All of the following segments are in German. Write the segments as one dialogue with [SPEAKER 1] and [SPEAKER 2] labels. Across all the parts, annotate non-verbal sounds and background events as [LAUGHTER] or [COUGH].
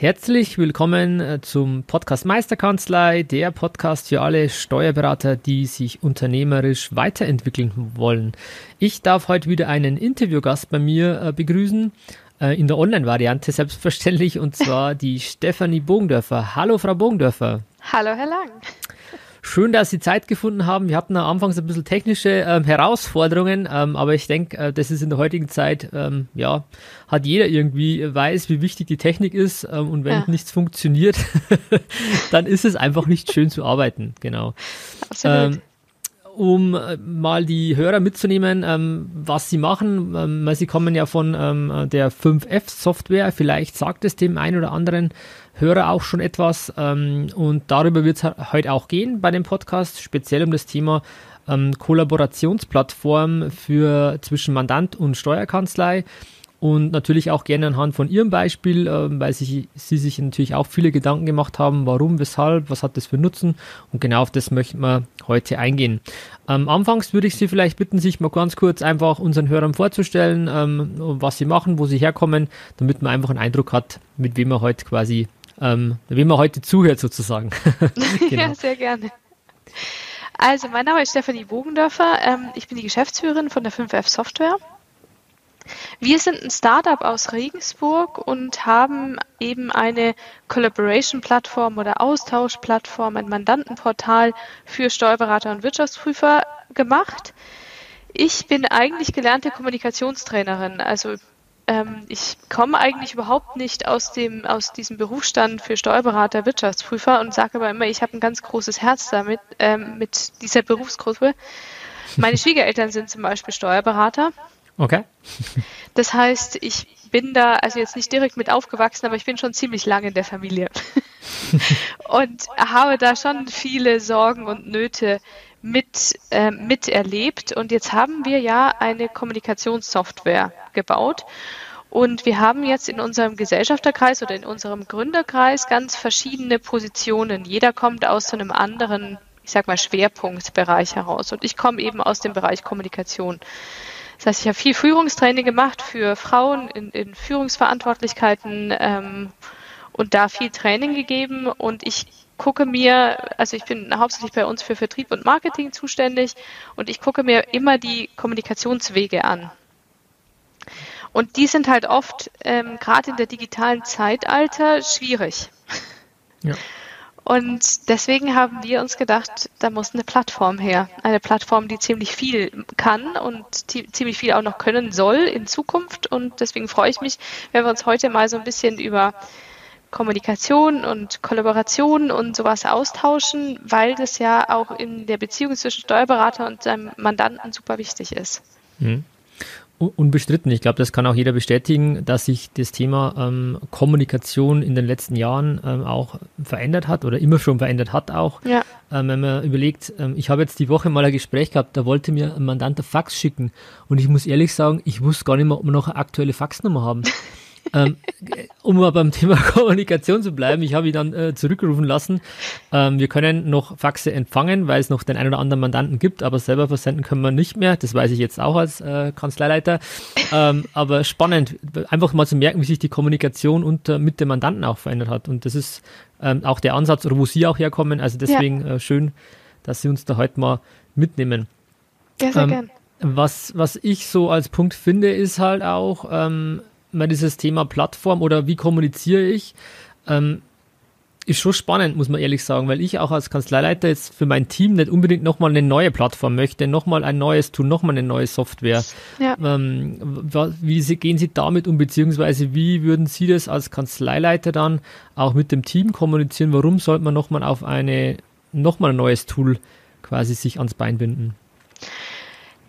[SPEAKER 1] Herzlich willkommen äh, zum Podcast Meisterkanzlei, der Podcast für alle Steuerberater, die sich unternehmerisch weiterentwickeln wollen. Ich darf heute wieder einen Interviewgast bei mir äh, begrüßen, äh, in der Online-Variante selbstverständlich, und zwar die [LAUGHS] Stefanie Bogendörfer. Hallo, Frau Bogendörfer.
[SPEAKER 2] Hallo, Herr Lang.
[SPEAKER 1] Schön, dass Sie Zeit gefunden haben. Wir hatten am Anfang so ein bisschen technische ähm, Herausforderungen, ähm, aber ich denke, äh, das ist in der heutigen Zeit, ähm, ja, hat jeder irgendwie äh, weiß, wie wichtig die Technik ist ähm, und wenn ja. nichts funktioniert, [LAUGHS] dann ist es einfach nicht schön zu arbeiten. Genau. Absolut ähm, um äh, mal die Hörer mitzunehmen, ähm, was sie machen. Ähm, sie kommen ja von ähm, der 5F-Software. Vielleicht sagt es dem einen oder anderen Hörer auch schon etwas. Ähm, und darüber wird es heute auch gehen bei dem Podcast, speziell um das Thema ähm, Kollaborationsplattform für zwischen Mandant und Steuerkanzlei. Und natürlich auch gerne anhand von Ihrem Beispiel, äh, weil sich, Sie sich natürlich auch viele Gedanken gemacht haben, warum, weshalb, was hat das für Nutzen. Und genau auf das möchten wir heute eingehen. Ähm, anfangs würde ich Sie vielleicht bitten, sich mal ganz kurz einfach unseren Hörern vorzustellen, ähm, was Sie machen, wo Sie herkommen, damit man einfach einen Eindruck hat, mit wem man heute quasi ähm, wem man heute zuhört sozusagen. [LAUGHS] [LAUGHS]
[SPEAKER 2] genau. Ja, sehr gerne. Also, mein Name ist Stefanie Bogendörfer. Ähm, ich bin die Geschäftsführerin von der 5F Software. Wir sind ein Startup aus Regensburg und haben eben eine Collaboration-Plattform oder Austauschplattform, ein Mandantenportal für Steuerberater und Wirtschaftsprüfer gemacht. Ich bin eigentlich gelernte Kommunikationstrainerin, also ähm, ich komme eigentlich überhaupt nicht aus, dem, aus diesem Berufsstand für Steuerberater, Wirtschaftsprüfer und sage aber immer, ich habe ein ganz großes Herz damit, ähm, mit dieser Berufsgruppe. Meine Schwiegereltern sind zum Beispiel Steuerberater.
[SPEAKER 1] Okay.
[SPEAKER 2] Das heißt, ich bin da, also jetzt nicht direkt mit aufgewachsen, aber ich bin schon ziemlich lange in der Familie. [LAUGHS] und habe da schon viele Sorgen und Nöte mit, äh, miterlebt. Und jetzt haben wir ja eine Kommunikationssoftware gebaut. Und wir haben jetzt in unserem Gesellschafterkreis oder in unserem Gründerkreis ganz verschiedene Positionen. Jeder kommt aus so einem anderen, ich sag mal, Schwerpunktbereich heraus. Und ich komme eben aus dem Bereich Kommunikation. Das heißt, ich habe viel Führungstraining gemacht für Frauen in, in Führungsverantwortlichkeiten ähm, und da viel Training gegeben. Und ich gucke mir, also ich bin hauptsächlich bei uns für Vertrieb und Marketing zuständig und ich gucke mir immer die Kommunikationswege an. Und die sind halt oft, ähm, gerade in der digitalen Zeitalter, schwierig. Ja. [LAUGHS] Und deswegen haben wir uns gedacht, da muss eine Plattform her. Eine Plattform, die ziemlich viel kann und ziemlich viel auch noch können soll in Zukunft. Und deswegen freue ich mich, wenn wir uns heute mal so ein bisschen über Kommunikation und Kollaboration und sowas austauschen, weil das ja auch in der Beziehung zwischen Steuerberater und seinem Mandanten super wichtig ist.
[SPEAKER 1] Mhm. Unbestritten. Ich glaube, das kann auch jeder bestätigen, dass sich das Thema ähm, Kommunikation in den letzten Jahren ähm, auch verändert hat oder immer schon verändert hat auch. Ja. Ähm, wenn man überlegt, ähm, ich habe jetzt die Woche mal ein Gespräch gehabt, da wollte mir ein Mandant ein Fax schicken und ich muss ehrlich sagen, ich wusste gar nicht mehr, ob wir noch eine aktuelle Faxnummer haben. [LAUGHS] ähm, um mal beim Thema [LAUGHS] Kommunikation zu bleiben, ich habe ihn dann äh, zurückrufen lassen. Ähm, wir können noch Faxe empfangen, weil es noch den einen oder anderen Mandanten gibt, aber selber versenden können wir nicht mehr. Das weiß ich jetzt auch als äh, Kanzleileiter. Ähm, aber spannend, einfach mal zu merken, wie sich die Kommunikation unter, mit dem Mandanten auch verändert hat. Und das ist ähm, auch der Ansatz, oder wo Sie auch herkommen. Also deswegen ja. äh, schön, dass Sie uns da heute mal mitnehmen. Ja, sehr ähm, gern. Was, was ich so als Punkt finde, ist halt auch, ähm, mal dieses Thema Plattform oder wie kommuniziere ich, ähm, ist schon spannend, muss man ehrlich sagen, weil ich auch als Kanzleileiter jetzt für mein Team nicht unbedingt nochmal eine neue Plattform möchte, nochmal ein neues Tool, nochmal eine neue Software. Ja. Ähm, wie gehen Sie damit um, beziehungsweise wie würden Sie das als Kanzleileiter dann auch mit dem Team kommunizieren? Warum sollte man nochmal auf eine, nochmal ein neues Tool quasi sich ans Bein binden?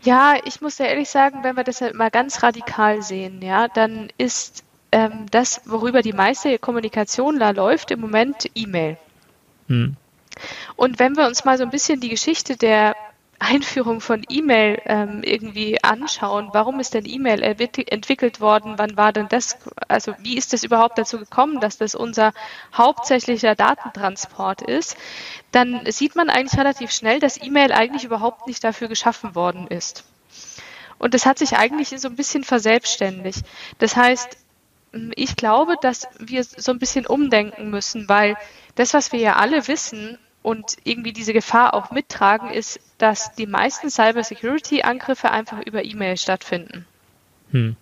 [SPEAKER 2] Ja, ich muss ja ehrlich sagen, wenn wir das halt mal ganz radikal sehen, ja, dann ist ähm, das, worüber die meiste Kommunikation da läuft, im Moment E-Mail. Hm. Und wenn wir uns mal so ein bisschen die Geschichte der Einführung von E-Mail ähm, irgendwie anschauen. Warum ist denn E-Mail entwickelt worden? Wann war denn das? Also wie ist es überhaupt dazu gekommen, dass das unser hauptsächlicher Datentransport ist? Dann sieht man eigentlich relativ schnell, dass E-Mail eigentlich überhaupt nicht dafür geschaffen worden ist. Und das hat sich eigentlich so ein bisschen verselbstständigt. Das heißt, ich glaube, dass wir so ein bisschen umdenken müssen, weil das, was wir ja alle wissen, und irgendwie diese Gefahr auch mittragen, ist, dass die meisten Cybersecurity-Angriffe einfach über E-Mail stattfinden. Hm.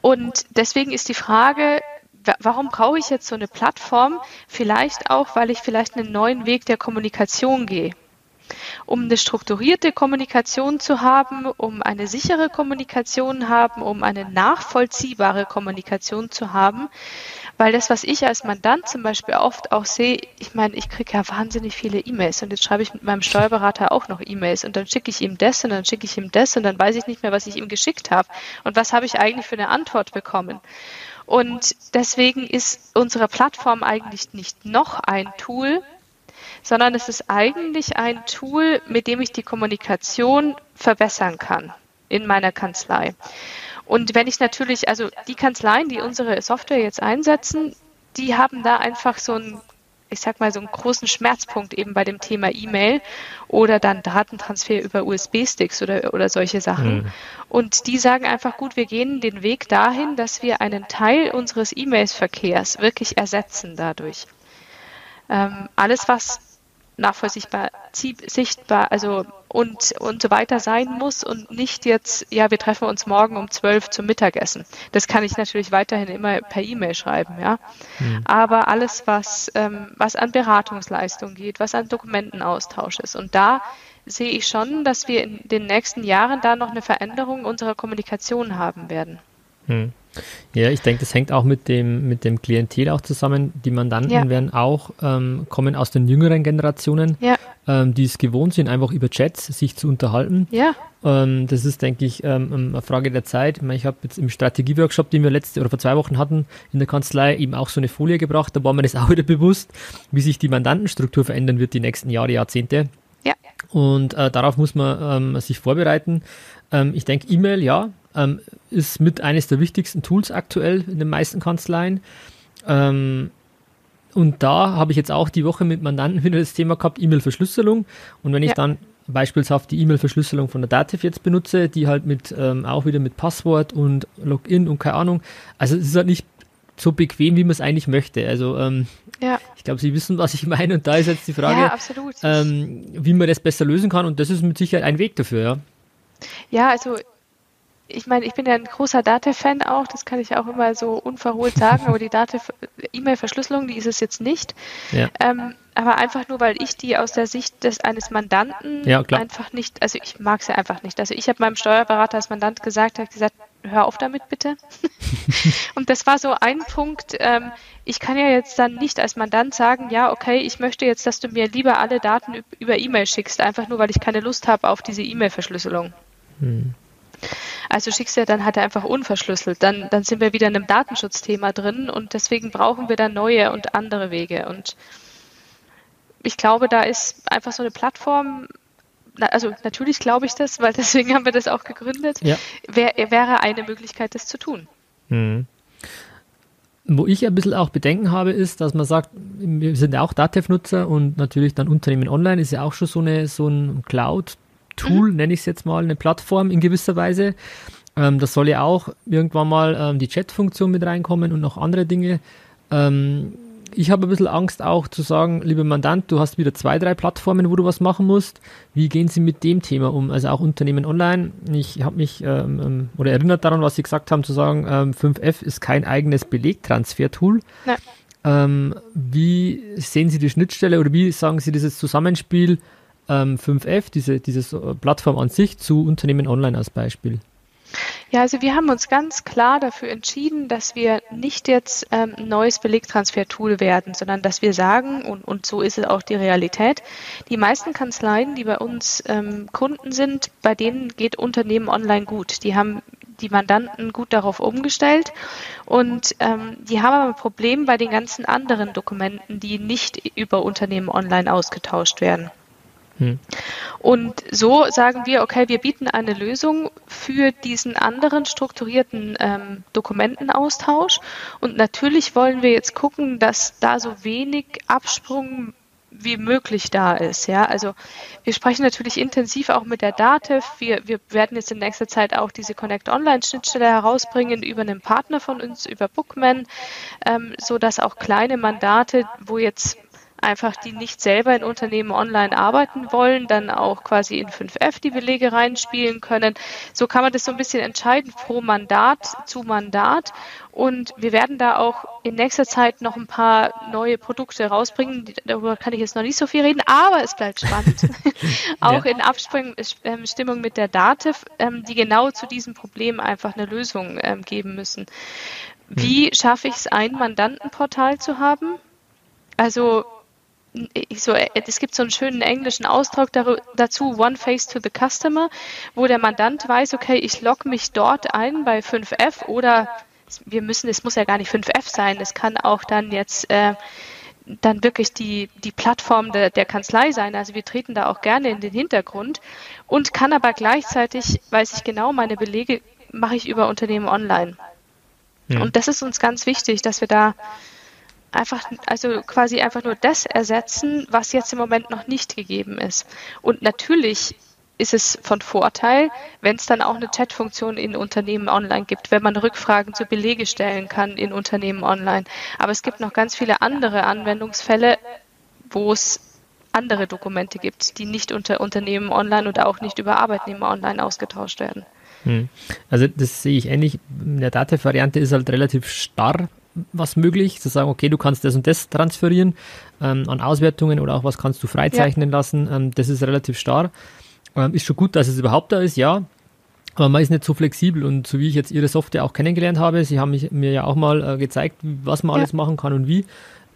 [SPEAKER 2] Und deswegen ist die Frage, warum brauche ich jetzt so eine Plattform? Vielleicht auch, weil ich vielleicht einen neuen Weg der Kommunikation gehe. Um eine strukturierte Kommunikation zu haben, um eine sichere Kommunikation haben, um eine nachvollziehbare Kommunikation zu haben, weil das, was ich als Mandant zum Beispiel oft auch sehe, ich meine, ich kriege ja wahnsinnig viele E-Mails und jetzt schreibe ich mit meinem Steuerberater auch noch E-Mails und dann schicke ich ihm das und dann schicke ich ihm das und dann weiß ich nicht mehr, was ich ihm geschickt habe und was habe ich eigentlich für eine Antwort bekommen. Und deswegen ist unsere Plattform eigentlich nicht noch ein Tool, sondern es ist eigentlich ein Tool, mit dem ich die Kommunikation verbessern kann in meiner Kanzlei. Und wenn ich natürlich, also die Kanzleien, die unsere Software jetzt einsetzen, die haben da einfach so einen, ich sag mal, so einen großen Schmerzpunkt eben bei dem Thema E-Mail oder dann Datentransfer über USB-Sticks oder, oder solche Sachen. Mhm. Und die sagen einfach, gut, wir gehen den Weg dahin, dass wir einen Teil unseres E-Mails-Verkehrs wirklich ersetzen dadurch. Ähm, alles, was nachvollziehbar, sichtbar, also und, und so weiter sein muss und nicht jetzt, ja, wir treffen uns morgen um zwölf zum Mittagessen. Das kann ich natürlich weiterhin immer per E-Mail schreiben, ja. Mhm. Aber alles, was, ähm, was an Beratungsleistung geht, was an Dokumentenaustausch ist. Und da sehe ich schon, dass wir in den nächsten Jahren da noch eine Veränderung unserer Kommunikation haben werden.
[SPEAKER 1] Mhm. Ja, ich denke, das hängt auch mit dem, mit dem Klientel auch zusammen. Die Mandanten ja. werden auch, ähm, kommen aus den jüngeren Generationen, ja. ähm, die es gewohnt sind, einfach über Chats sich zu unterhalten. Ja. Ähm, das ist, denke ich, ähm, ähm, eine Frage der Zeit. Ich, mein, ich habe jetzt im Strategieworkshop, den wir letzte oder vor zwei Wochen hatten, in der Kanzlei eben auch so eine Folie gebracht. Da war mir das [LAUGHS] auch wieder bewusst, wie sich die Mandantenstruktur verändern wird die nächsten Jahre, Jahrzehnte. Ja. Und äh, darauf muss man ähm, sich vorbereiten. ich denke, E-Mail, ja, ähm, ist mit eines der wichtigsten Tools aktuell in den meisten Kanzleien. Ähm, und da habe ich jetzt auch die Woche mit Mandanten wieder das Thema gehabt, E-Mail-Verschlüsselung. Und wenn ich ja. dann beispielshaft die E-Mail-Verschlüsselung von der Dativ jetzt benutze, die halt mit ähm, auch wieder mit Passwort und Login und keine Ahnung, also es ist halt nicht so bequem, wie man es eigentlich möchte. Also ähm, ja. ich glaube, Sie wissen, was ich meine. Und da ist jetzt die Frage, ja, ähm, wie man das besser lösen kann. Und das ist mit Sicherheit ein Weg dafür, ja.
[SPEAKER 2] Ja, also ich meine, ich bin ja ein großer Datev-Fan auch, das kann ich auch immer so unverhohlt sagen, aber die Datev-E-Mail-Verschlüsselung, die ist es jetzt nicht. Ja. Ähm, aber einfach nur, weil ich die aus der Sicht des eines Mandanten ja, einfach nicht, also ich mag sie einfach nicht. Also ich habe meinem Steuerberater als Mandant gesagt, hat gesagt, hör auf damit bitte. [LAUGHS] und das war so ein Punkt, ähm, ich kann ja jetzt dann nicht als Mandant sagen, ja, okay, ich möchte jetzt, dass du mir lieber alle Daten über E-Mail schickst, einfach nur, weil ich keine Lust habe auf diese E-Mail-Verschlüsselung. Hm. Also schickst du ja dann halt einfach unverschlüsselt. Dann, dann sind wir wieder in einem Datenschutzthema drin und deswegen brauchen wir dann neue und andere Wege. Und ich glaube, da ist einfach so eine Plattform, also natürlich glaube ich das, weil [LAUGHS] deswegen haben wir das auch gegründet, ja. wär, wäre eine Möglichkeit, das zu tun. Mhm.
[SPEAKER 1] Wo ich ein bisschen auch Bedenken habe, ist, dass man sagt, wir sind ja auch Datev-Nutzer und natürlich dann Unternehmen online ist ja auch schon so, eine, so ein Cloud- Tool, mhm. nenne ich es jetzt mal, eine Plattform in gewisser Weise. Ähm, das soll ja auch irgendwann mal ähm, die Chat-Funktion mit reinkommen und noch andere Dinge. Ähm, ich habe ein bisschen Angst auch zu sagen, lieber Mandant, du hast wieder zwei, drei Plattformen, wo du was machen musst. Wie gehen Sie mit dem Thema um? Also auch Unternehmen online. Ich habe mich ähm, ähm oder erinnert daran, was Sie gesagt haben, zu sagen, ähm, 5F ist kein eigenes Belegtransfer-Tool. Ähm, wie sehen Sie die Schnittstelle oder wie sagen Sie dieses Zusammenspiel ähm, 5F, diese, diese äh, Plattform an sich, zu Unternehmen online als Beispiel?
[SPEAKER 2] Ja, also wir haben uns ganz klar dafür entschieden, dass wir nicht jetzt ähm, ein neues Belegtransfer-Tool werden, sondern dass wir sagen, und, und so ist es auch die Realität, die meisten Kanzleien, die bei uns ähm, Kunden sind, bei denen geht Unternehmen online gut. Die haben die Mandanten gut darauf umgestellt und ähm, die haben aber ein Problem bei den ganzen anderen Dokumenten, die nicht über Unternehmen online ausgetauscht werden. Hm. Und so sagen wir, okay, wir bieten eine Lösung für diesen anderen strukturierten ähm, Dokumentenaustausch. Und natürlich wollen wir jetzt gucken, dass da so wenig Absprung wie möglich da ist. Ja, also wir sprechen natürlich intensiv auch mit der Dativ. Wir, wir werden jetzt in nächster Zeit auch diese Connect Online Schnittstelle herausbringen über einen Partner von uns, über Bookman, ähm, so auch kleine Mandate, wo jetzt einfach die nicht selber in Unternehmen online arbeiten wollen, dann auch quasi in 5F die Belege reinspielen können. So kann man das so ein bisschen entscheiden pro Mandat zu Mandat. Und wir werden da auch in nächster Zeit noch ein paar neue Produkte rausbringen. Darüber kann ich jetzt noch nicht so viel reden, aber es bleibt spannend. [LAUGHS] [LAUGHS] auch ja. in Abstimmung mit der Dativ, ähm, die genau zu diesem Problem einfach eine Lösung ähm, geben müssen. Wie hm. schaffe ich es, ein Mandantenportal zu haben? Also so, es gibt so einen schönen englischen Ausdruck dazu, One Face to the Customer, wo der Mandant weiß, okay, ich logge mich dort ein bei 5F oder wir müssen, es muss ja gar nicht 5F sein, es kann auch dann jetzt äh, dann wirklich die, die Plattform der, der Kanzlei sein. Also wir treten da auch gerne in den Hintergrund und kann aber gleichzeitig, weiß ich genau, meine Belege mache ich über Unternehmen online. Ja. Und das ist uns ganz wichtig, dass wir da einfach, also quasi einfach nur das ersetzen, was jetzt im Moment noch nicht gegeben ist. Und natürlich ist es von Vorteil, wenn es dann auch eine Chat-Funktion in Unternehmen online gibt, wenn man Rückfragen zu Belege stellen kann in Unternehmen online. Aber es gibt noch ganz viele andere Anwendungsfälle, wo es andere Dokumente gibt, die nicht unter Unternehmen online oder auch nicht über Arbeitnehmer online ausgetauscht werden.
[SPEAKER 1] Hm. Also das sehe ich ähnlich. In der Datev-Variante ist halt relativ starr was möglich, zu sagen, okay, du kannst das und das transferieren ähm, an Auswertungen oder auch was kannst du freizeichnen ja. lassen. Ähm, das ist relativ starr. Ähm, ist schon gut, dass es überhaupt da ist, ja. Aber man ist nicht so flexibel und so wie ich jetzt Ihre Software auch kennengelernt habe, Sie haben mich, mir ja auch mal äh, gezeigt, was man ja. alles machen kann und wie.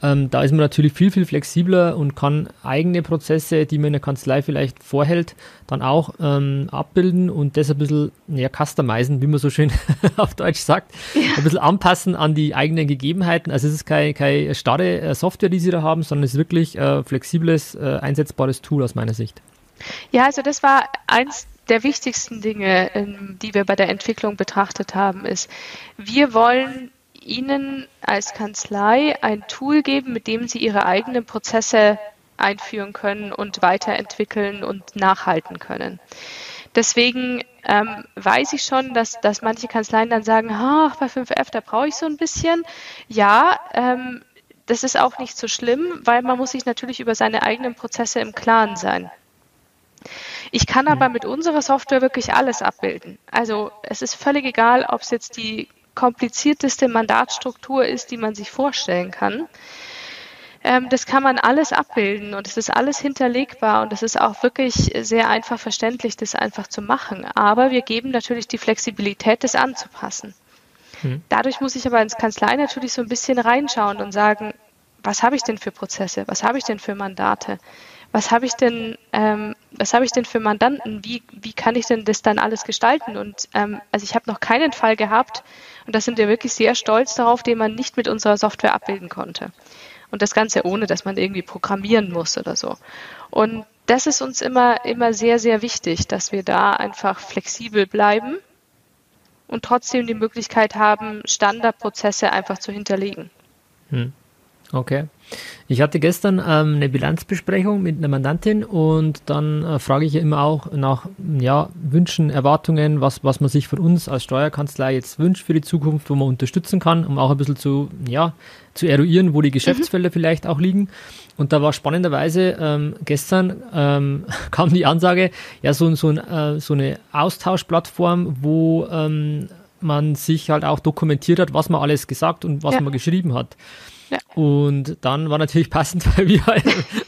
[SPEAKER 1] Ähm, da ist man natürlich viel, viel flexibler und kann eigene Prozesse, die man in der Kanzlei vielleicht vorhält, dann auch ähm, abbilden und das ein bisschen ja, customizen, wie man so schön [LAUGHS] auf Deutsch sagt, ja. ein bisschen anpassen an die eigenen Gegebenheiten. Also es ist keine, keine starre äh, Software, die sie da haben, sondern es ist wirklich äh, flexibles, äh, einsetzbares Tool aus meiner Sicht.
[SPEAKER 2] Ja, also das war eins der wichtigsten Dinge, ähm, die wir bei der Entwicklung betrachtet haben, ist, wir wollen Ihnen als Kanzlei ein Tool geben, mit dem Sie Ihre eigenen Prozesse einführen können und weiterentwickeln und nachhalten können. Deswegen ähm, weiß ich schon, dass, dass manche Kanzleien dann sagen, ach, bei 5F, da brauche ich so ein bisschen. Ja, ähm, das ist auch nicht so schlimm, weil man muss sich natürlich über seine eigenen Prozesse im Klaren sein. Ich kann aber mit unserer Software wirklich alles abbilden. Also es ist völlig egal, ob es jetzt die komplizierteste Mandatsstruktur ist, die man sich vorstellen kann. Ähm, das kann man alles abbilden und es ist alles hinterlegbar und es ist auch wirklich sehr einfach verständlich, das einfach zu machen. Aber wir geben natürlich die Flexibilität, das anzupassen. Hm. Dadurch muss ich aber ins Kanzlei natürlich so ein bisschen reinschauen und sagen, was habe ich denn für Prozesse? Was habe ich denn für Mandate? was habe ich denn, ähm, was habe ich denn für Mandanten? Wie, wie kann ich denn das dann alles gestalten? Und ähm, also ich habe noch keinen Fall gehabt, und da sind wir wirklich sehr stolz darauf, den man nicht mit unserer Software abbilden konnte. Und das Ganze ohne, dass man irgendwie programmieren muss oder so. Und das ist uns immer, immer sehr, sehr wichtig, dass wir da einfach flexibel bleiben und trotzdem die Möglichkeit haben, Standardprozesse einfach zu hinterlegen.
[SPEAKER 1] Hm. Okay. Ich hatte gestern ähm, eine Bilanzbesprechung mit einer Mandantin und dann äh, frage ich ja immer auch nach ja, Wünschen, Erwartungen, was, was man sich von uns als Steuerkanzlei jetzt wünscht für die Zukunft, wo man unterstützen kann, um auch ein bisschen zu, ja, zu eruieren, wo die Geschäftsfelder mhm. vielleicht auch liegen. Und da war spannenderweise ähm, gestern ähm, [LAUGHS] kam die Ansage, ja, so, so, ein, äh, so eine Austauschplattform, wo ähm, man sich halt auch dokumentiert hat, was man alles gesagt und was ja. man geschrieben hat. Ja. Und dann war natürlich passend, [LAUGHS] weil wir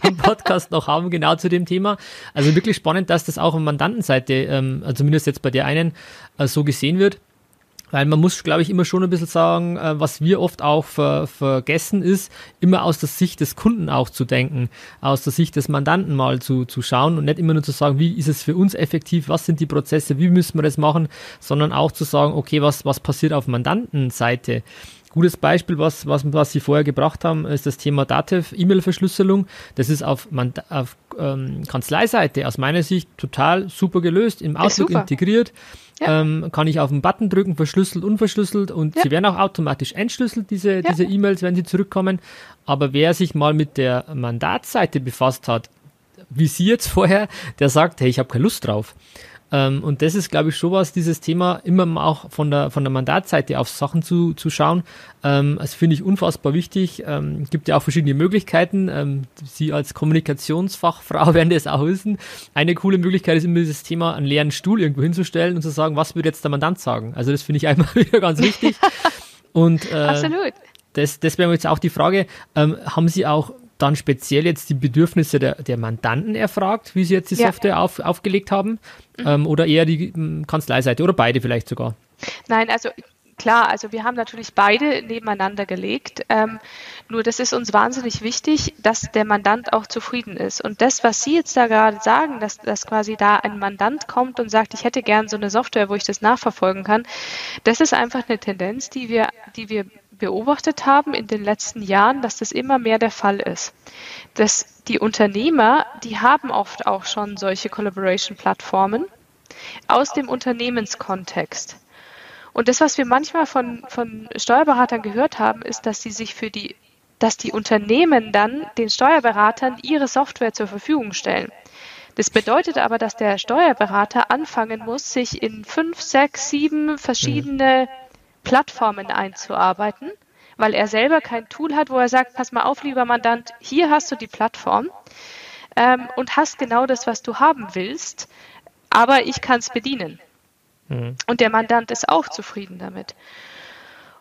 [SPEAKER 1] einen Podcast noch haben, genau zu dem Thema. Also wirklich spannend, dass das auch auf Mandantenseite, ähm, also zumindest jetzt bei der einen, äh, so gesehen wird. Weil man muss, glaube ich, immer schon ein bisschen sagen, äh, was wir oft auch ver vergessen ist, immer aus der Sicht des Kunden auch zu denken, aus der Sicht des Mandanten mal zu, zu schauen und nicht immer nur zu sagen, wie ist es für uns effektiv, was sind die Prozesse, wie müssen wir das machen, sondern auch zu sagen, okay, was, was passiert auf Mandantenseite? Gutes Beispiel, was, was, was Sie vorher gebracht haben, ist das Thema Datev-E-Mail-Verschlüsselung. Das ist auf, auf ähm, Kanzleiseite aus meiner Sicht total super gelöst, im Outlook integriert. Ja. Ähm, kann ich auf den Button drücken, verschlüsselt, unverschlüsselt und ja. sie werden auch automatisch entschlüsselt, diese, ja. diese E-Mails, wenn sie zurückkommen. Aber wer sich mal mit der Mandatsseite befasst hat, wie Sie jetzt vorher, der sagt, hey, ich habe keine Lust drauf. Ähm, und das ist, glaube ich, schon was, dieses Thema immer auch von der, von der Mandatsseite auf Sachen zu, zu schauen. Ähm, das finde ich unfassbar wichtig. Ähm, gibt ja auch verschiedene Möglichkeiten. Ähm, Sie als Kommunikationsfachfrau [LAUGHS] werden das auch wissen. Eine coole Möglichkeit ist immer dieses Thema, einen leeren Stuhl irgendwo hinzustellen und zu sagen, was würde jetzt der Mandant sagen? Also das finde ich einmal [LAUGHS] wieder ganz wichtig. Und äh, Absolut. Das, das wäre jetzt auch die Frage, ähm, haben Sie auch dann speziell jetzt die Bedürfnisse der, der Mandanten erfragt, wie sie jetzt die ja. Software auf, aufgelegt haben? Mhm. Ähm, oder eher die Kanzleiseite oder beide vielleicht sogar?
[SPEAKER 2] Nein, also klar, also wir haben natürlich beide nebeneinander gelegt. Ähm, nur das ist uns wahnsinnig wichtig, dass der Mandant auch zufrieden ist. Und das, was Sie jetzt da gerade sagen, dass, dass quasi da ein Mandant kommt und sagt, ich hätte gern so eine Software, wo ich das nachverfolgen kann, das ist einfach eine Tendenz, die wir, die wir beobachtet haben in den letzten Jahren, dass das immer mehr der Fall ist. Dass die Unternehmer, die haben oft auch schon solche Collaboration-Plattformen aus dem Unternehmenskontext. Und das, was wir manchmal von, von Steuerberatern gehört haben, ist, dass sie sich für die, dass die Unternehmen dann den Steuerberatern ihre Software zur Verfügung stellen. Das bedeutet aber, dass der Steuerberater anfangen muss, sich in fünf, sechs, sieben verschiedene mhm Plattformen einzuarbeiten, weil er selber kein Tool hat, wo er sagt, pass mal auf, lieber Mandant, hier hast du die Plattform ähm, und hast genau das, was du haben willst, aber ich kann es bedienen. Mhm. Und der Mandant ist auch zufrieden damit.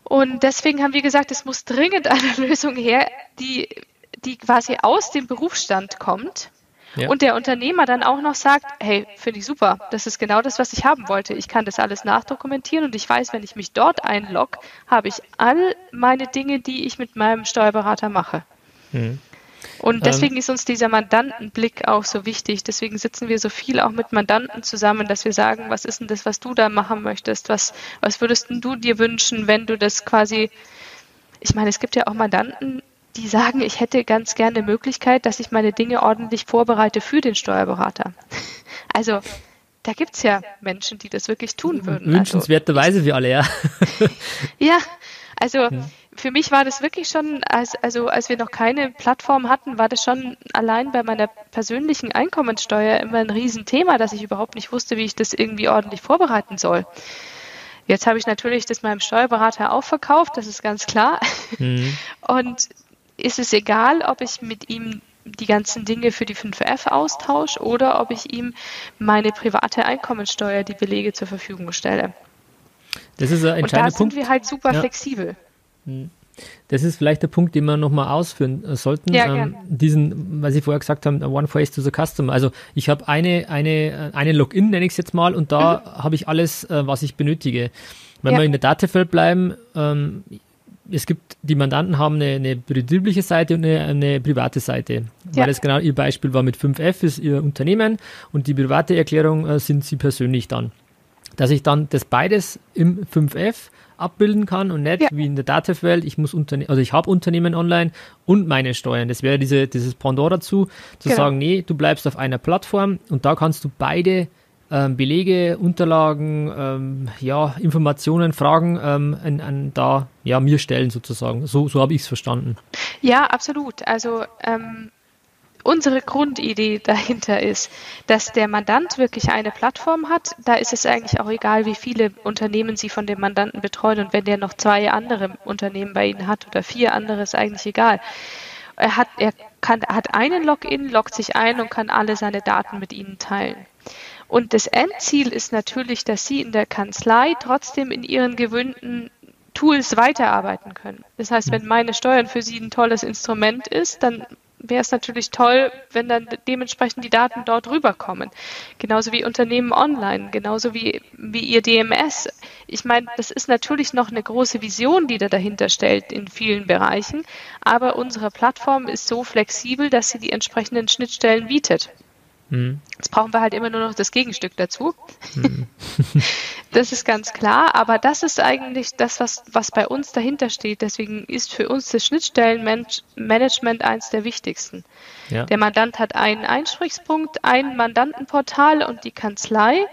[SPEAKER 2] Und deswegen haben wir gesagt, es muss dringend [LAUGHS] eine Lösung her, die, die quasi aus dem Berufsstand kommt ja. Und der Unternehmer dann auch noch sagt, hey, finde ich super, das ist genau das, was ich haben wollte. Ich kann das alles nachdokumentieren und ich weiß, wenn ich mich dort einlogge, habe ich all meine Dinge, die ich mit meinem Steuerberater mache. Mhm. Und ähm. deswegen ähm, ist uns dieser Mandantenblick auch so wichtig. Deswegen sitzen wir so viel auch mit Mandanten zusammen, dass wir sagen, was ist denn das, was du da machen möchtest? Was, was würdest du dir wünschen, wenn du das quasi, ich meine, es gibt ja auch Mandanten, die sagen, ich hätte ganz gerne eine Möglichkeit, dass ich meine Dinge ordentlich vorbereite für den Steuerberater. [LAUGHS] Also da gibt es ja Menschen, die das wirklich tun würden.
[SPEAKER 1] Wünschenswerterweise also, wir alle, ja. [LAUGHS]
[SPEAKER 2] ja, also ja. für mich war das wirklich schon, als, also als wir noch keine Plattform hatten, war das schon allein bei meiner persönlichen Einkommensteuer immer ein Riesenthema, dass ich überhaupt nicht wusste, wie ich das irgendwie ordentlich vorbereiten soll. Jetzt habe ich natürlich das meinem Steuerberater auch verkauft, das ist ganz klar. Mhm. [LAUGHS] Und ist es egal, ob ich mit ihm die ganzen Dinge für die 5F austausche oder ob ich ihm meine private Einkommensteuer, die Belege zur Verfügung stelle.
[SPEAKER 1] Das ist ein entscheidender Punkt. Und da
[SPEAKER 2] sind wir halt super ja. flexibel.
[SPEAKER 1] Hm. Das ist vielleicht der Punkt, den wir nochmal ausführen äh, sollten. Ja, ähm, diesen, was Sie vorher gesagt haben, One Face to the Customer. Also ich habe eine, eine, äh, eine Login, nenne ich es jetzt mal, und da mhm. habe ich alles, äh, was ich benötige. Wenn ja. wir in der Datefeld bleiben, ähm, es gibt, die Mandanten haben eine, eine betriebliche Seite und eine, eine private Seite. Ja. Weil es genau ihr Beispiel war mit 5F ist ihr Unternehmen und die private Erklärung äh, sind sie persönlich dann. Dass ich dann das beides im 5F abbilden kann und nicht ja. wie in der Datev-Welt, ich muss Unterne also ich habe Unternehmen online und meine Steuern. Das wäre diese, dieses Pendant dazu, zu genau. sagen, nee, du bleibst auf einer Plattform und da kannst du beide ähm, Belege, Unterlagen, ähm, ja, Informationen, Fragen ähm, an, an, da ja, mir stellen sozusagen. So, so habe ich es verstanden.
[SPEAKER 2] Ja, absolut. Also ähm, unsere Grundidee dahinter ist, dass der Mandant wirklich eine Plattform hat. Da ist es eigentlich auch egal, wie viele Unternehmen Sie von dem Mandanten betreuen. Und wenn der noch zwei andere Unternehmen bei Ihnen hat oder vier andere, ist eigentlich egal. Er hat, er kann, hat einen Login, loggt sich ein und kann alle seine Daten mit Ihnen teilen. Und das Endziel ist natürlich, dass Sie in der Kanzlei trotzdem in Ihren gewöhnten Tools weiterarbeiten können. Das heißt, wenn meine Steuern für Sie ein tolles Instrument ist, dann wäre es natürlich toll, wenn dann dementsprechend die Daten dort rüberkommen. Genauso wie Unternehmen online, genauso wie, wie ihr DMS. Ich meine, das ist natürlich noch eine große Vision, die da dahinter stellt in vielen Bereichen, aber unsere Plattform ist so flexibel, dass sie die entsprechenden Schnittstellen bietet. Mhm. Jetzt brauchen wir halt immer nur noch das Gegenstück dazu. Mhm. [LAUGHS] das ist ganz klar, aber das ist eigentlich das, was, was bei uns dahinter steht. Deswegen ist für uns das Schnittstellenmanagement eins der wichtigsten. Ja. Der Mandant hat einen Einsprichspunkt, ein Mandantenportal und die Kanzlei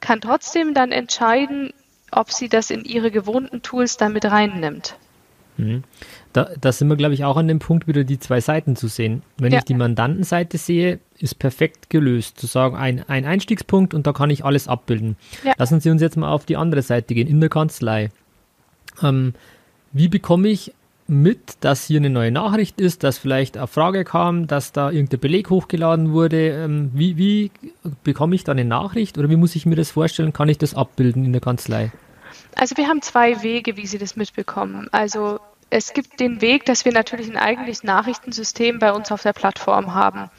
[SPEAKER 2] kann trotzdem dann entscheiden, ob sie das in ihre gewohnten Tools damit reinnimmt.
[SPEAKER 1] Mhm. Da, da sind wir, glaube ich, auch an dem Punkt, wieder die zwei Seiten zu sehen. Wenn ja. ich die Mandantenseite sehe, ist perfekt gelöst. Zu sagen, ein, ein Einstiegspunkt und da kann ich alles abbilden. Ja. Lassen Sie uns jetzt mal auf die andere Seite gehen, in der Kanzlei. Ähm, wie bekomme ich mit, dass hier eine neue Nachricht ist, dass vielleicht eine Frage kam, dass da irgendein Beleg hochgeladen wurde. Ähm, wie, wie bekomme ich da eine Nachricht oder wie muss ich mir das vorstellen? Kann ich das abbilden in der Kanzlei?
[SPEAKER 2] Also wir haben zwei Wege, wie Sie das mitbekommen. Also es gibt den Weg, dass wir natürlich ein eigenes Nachrichtensystem bei uns auf der Plattform haben.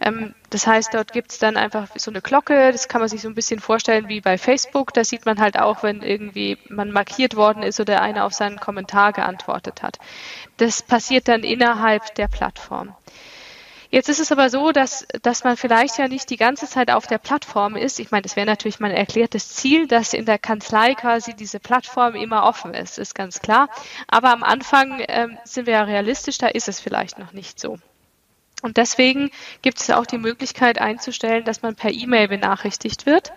[SPEAKER 2] Ähm, das heißt, dort gibt es dann einfach so eine Glocke, das kann man sich so ein bisschen vorstellen wie bei Facebook. Da sieht man halt auch, wenn irgendwie man markiert worden ist oder einer auf seinen Kommentar geantwortet hat. Das passiert dann innerhalb der Plattform. Jetzt ist es aber so, dass, dass man vielleicht ja nicht die ganze Zeit auf der Plattform ist. Ich meine, das wäre natürlich mein erklärtes Ziel, dass in der Kanzlei quasi diese Plattform immer offen ist, ist ganz klar. Aber am Anfang ähm, sind wir ja realistisch, da ist es vielleicht noch nicht so. Und deswegen gibt es auch die Möglichkeit einzustellen, dass man per E-Mail benachrichtigt wird.